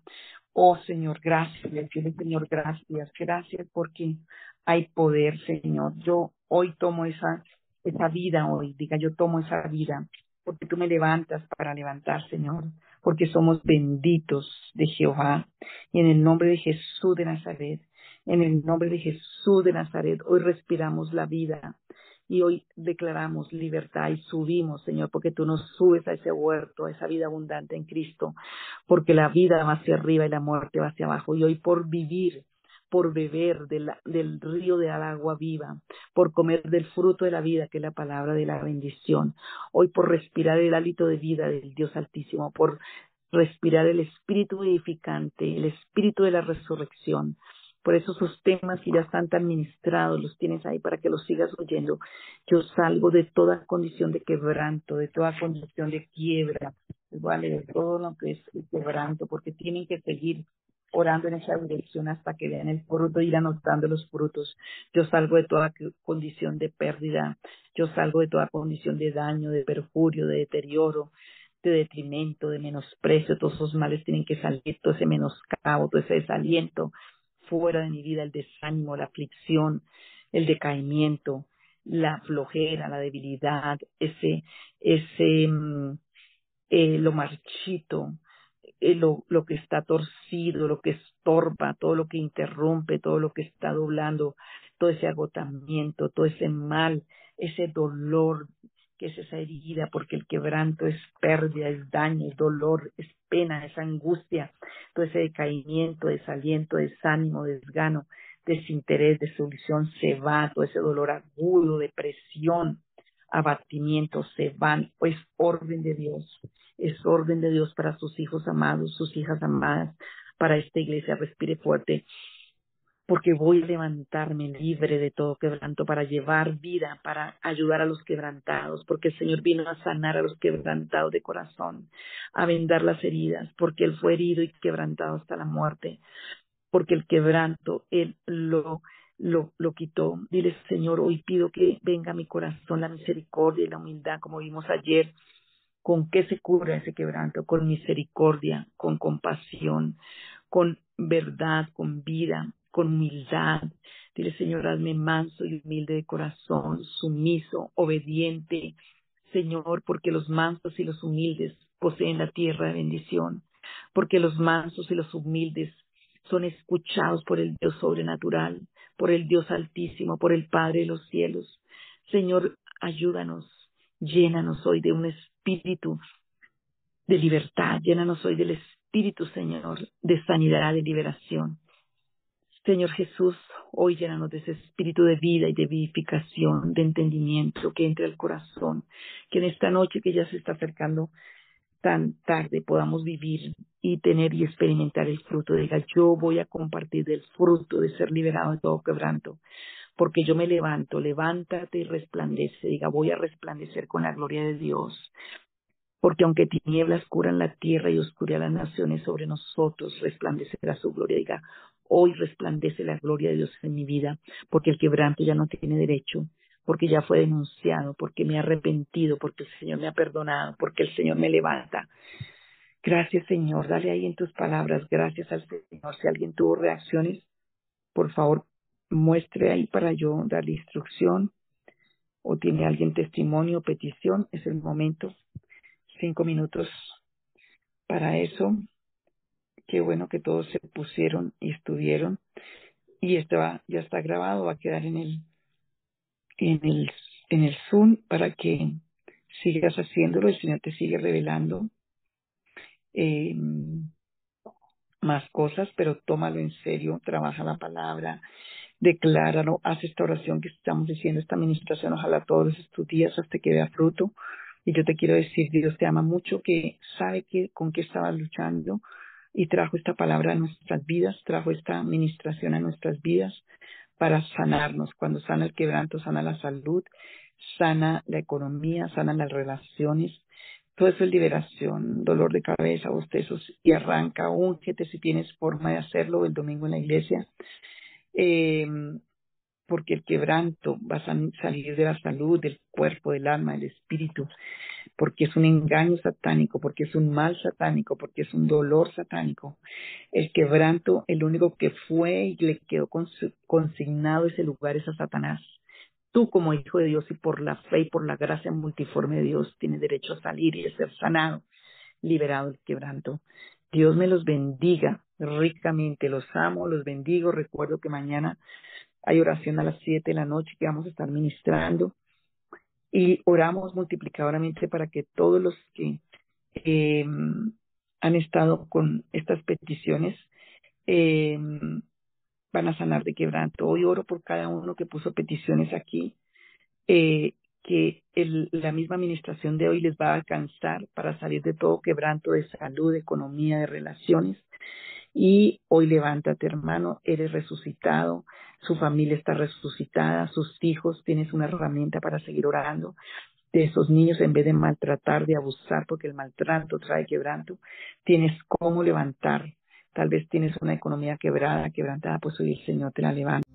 Oh Señor, gracias, Señor, gracias, gracias porque hay poder, Señor. Yo hoy tomo esa, esa vida hoy, diga yo tomo esa vida, porque tú me levantas para levantar, Señor, porque somos benditos de Jehová. Y en el nombre de Jesús de Nazaret, en el nombre de Jesús de Nazaret, hoy respiramos la vida y hoy declaramos libertad y subimos, Señor, porque tú nos subes a ese huerto, a esa vida abundante en Cristo, porque la vida va hacia arriba y la muerte va hacia abajo. Y hoy por vivir, por beber del río de agua viva, por comer del fruto de la vida, que es la palabra de la bendición, hoy por respirar el hálito de vida del Dios Altísimo, por respirar el espíritu edificante, el espíritu de la resurrección, por eso sus temas, si ya están tan ministrados, los tienes ahí para que los sigas oyendo. Yo salgo de toda condición de quebranto, de toda condición de quiebra, vale, de todo lo que es el quebranto, porque tienen que seguir orando en esa dirección hasta que vean el fruto, ir anotando los frutos. Yo salgo de toda condición de pérdida, yo salgo de toda condición de daño, de perjurio, de deterioro, de detrimento, de menosprecio, todos esos males tienen que salir, todo ese menoscabo, todo ese desaliento, fuera de mi vida el desánimo, la aflicción, el decaimiento, la flojera, la debilidad, ese, ese, mm, eh, lo marchito, eh, lo, lo que está torcido, lo que estorba, todo lo que interrumpe, todo lo que está doblando, todo ese agotamiento, todo ese mal, ese dolor, que es esa herida, porque el quebranto es pérdida, es daño, es dolor, es pena, es angustia, todo ese decaimiento, desaliento, desánimo, desgano, desinterés, desolución se va, todo ese dolor agudo, depresión, abatimiento se van, pues orden de Dios, es orden de Dios para sus hijos amados, sus hijas amadas, para esta iglesia, respire fuerte porque voy a levantarme libre de todo quebranto para llevar vida, para ayudar a los quebrantados, porque el Señor vino a sanar a los quebrantados de corazón, a vendar las heridas, porque Él fue herido y quebrantado hasta la muerte, porque el quebranto Él lo, lo, lo quitó. Dile, Señor, hoy pido que venga a mi corazón la misericordia y la humildad, como vimos ayer. ¿Con qué se cura ese quebranto? Con misericordia, con compasión, con verdad, con vida, con humildad. Dile, Señor, hazme manso y humilde de corazón, sumiso, obediente. Señor, porque los mansos y los humildes poseen la tierra de bendición, porque los mansos y los humildes son escuchados por el Dios sobrenatural, por el Dios altísimo, por el Padre de los cielos. Señor, ayúdanos, llénanos hoy de un espíritu de libertad, llénanos hoy del espíritu Señor, de sanidad, de liberación. Señor Jesús, hoy llénanos de ese espíritu de vida y de vivificación, de entendimiento que entre al corazón, que en esta noche que ya se está acercando tan tarde podamos vivir y tener y experimentar el fruto. Diga, yo voy a compartir del fruto de ser liberado de todo quebranto, porque yo me levanto, levántate y resplandece. Diga, voy a resplandecer con la gloria de Dios. Porque aunque tinieblas curan la tierra y oscuridad las naciones sobre nosotros, resplandecerá su gloria. Diga, hoy resplandece la gloria de Dios en mi vida, porque el quebranto ya no tiene derecho porque ya fue denunciado, porque me ha arrepentido, porque el Señor me ha perdonado, porque el Señor me levanta. Gracias, Señor. Dale ahí en tus palabras. Gracias al Señor. Si alguien tuvo reacciones, por favor, muestre ahí para yo darle instrucción. O tiene alguien testimonio, petición. Es el momento. Cinco minutos para eso. Qué bueno que todos se pusieron y estuvieron. Y esto ya está grabado, va a quedar en el en el, en el Zoom para que sigas haciéndolo, el Señor te sigue revelando eh, más cosas, pero tómalo en serio, trabaja la palabra, decláralo, haz esta oración que estamos diciendo, esta administración, ojalá todos estos días hasta que vea fruto. Y yo te quiero decir, Dios te ama mucho, que sabe que con qué estabas luchando y trajo esta palabra a nuestras vidas, trajo esta administración a nuestras vidas para sanarnos. Cuando sana el quebranto, sana la salud, sana la economía, sana las relaciones. Todo eso es liberación, dolor de cabeza, bostezos y arranca. Úngete si tienes forma de hacerlo el domingo en la iglesia. Eh, porque el quebranto va a salir de la salud, del cuerpo, del alma, del espíritu, porque es un engaño satánico, porque es un mal satánico, porque es un dolor satánico. El quebranto, el único que fue y le quedó consignado ese lugar es a Satanás. Tú como hijo de Dios y por la fe y por la gracia multiforme de Dios tienes derecho a salir y a ser sanado, liberado del quebranto. Dios me los bendiga ricamente, los amo, los bendigo. Recuerdo que mañana hay oración a las siete de la noche que vamos a estar ministrando y oramos multiplicadoramente para que todos los que eh, han estado con estas peticiones eh, van a sanar de quebranto. Hoy oro por cada uno que puso peticiones aquí, eh, que el, la misma administración de hoy les va a alcanzar para salir de todo quebranto de salud, de economía, de relaciones y hoy levántate, hermano, eres resucitado, su familia está resucitada, sus hijos, tienes una herramienta para seguir orando. De esos niños, en vez de maltratar, de abusar, porque el maltrato trae quebranto, tienes cómo levantar. Tal vez tienes una economía quebrada, quebrantada, pues hoy el Señor te la levanta.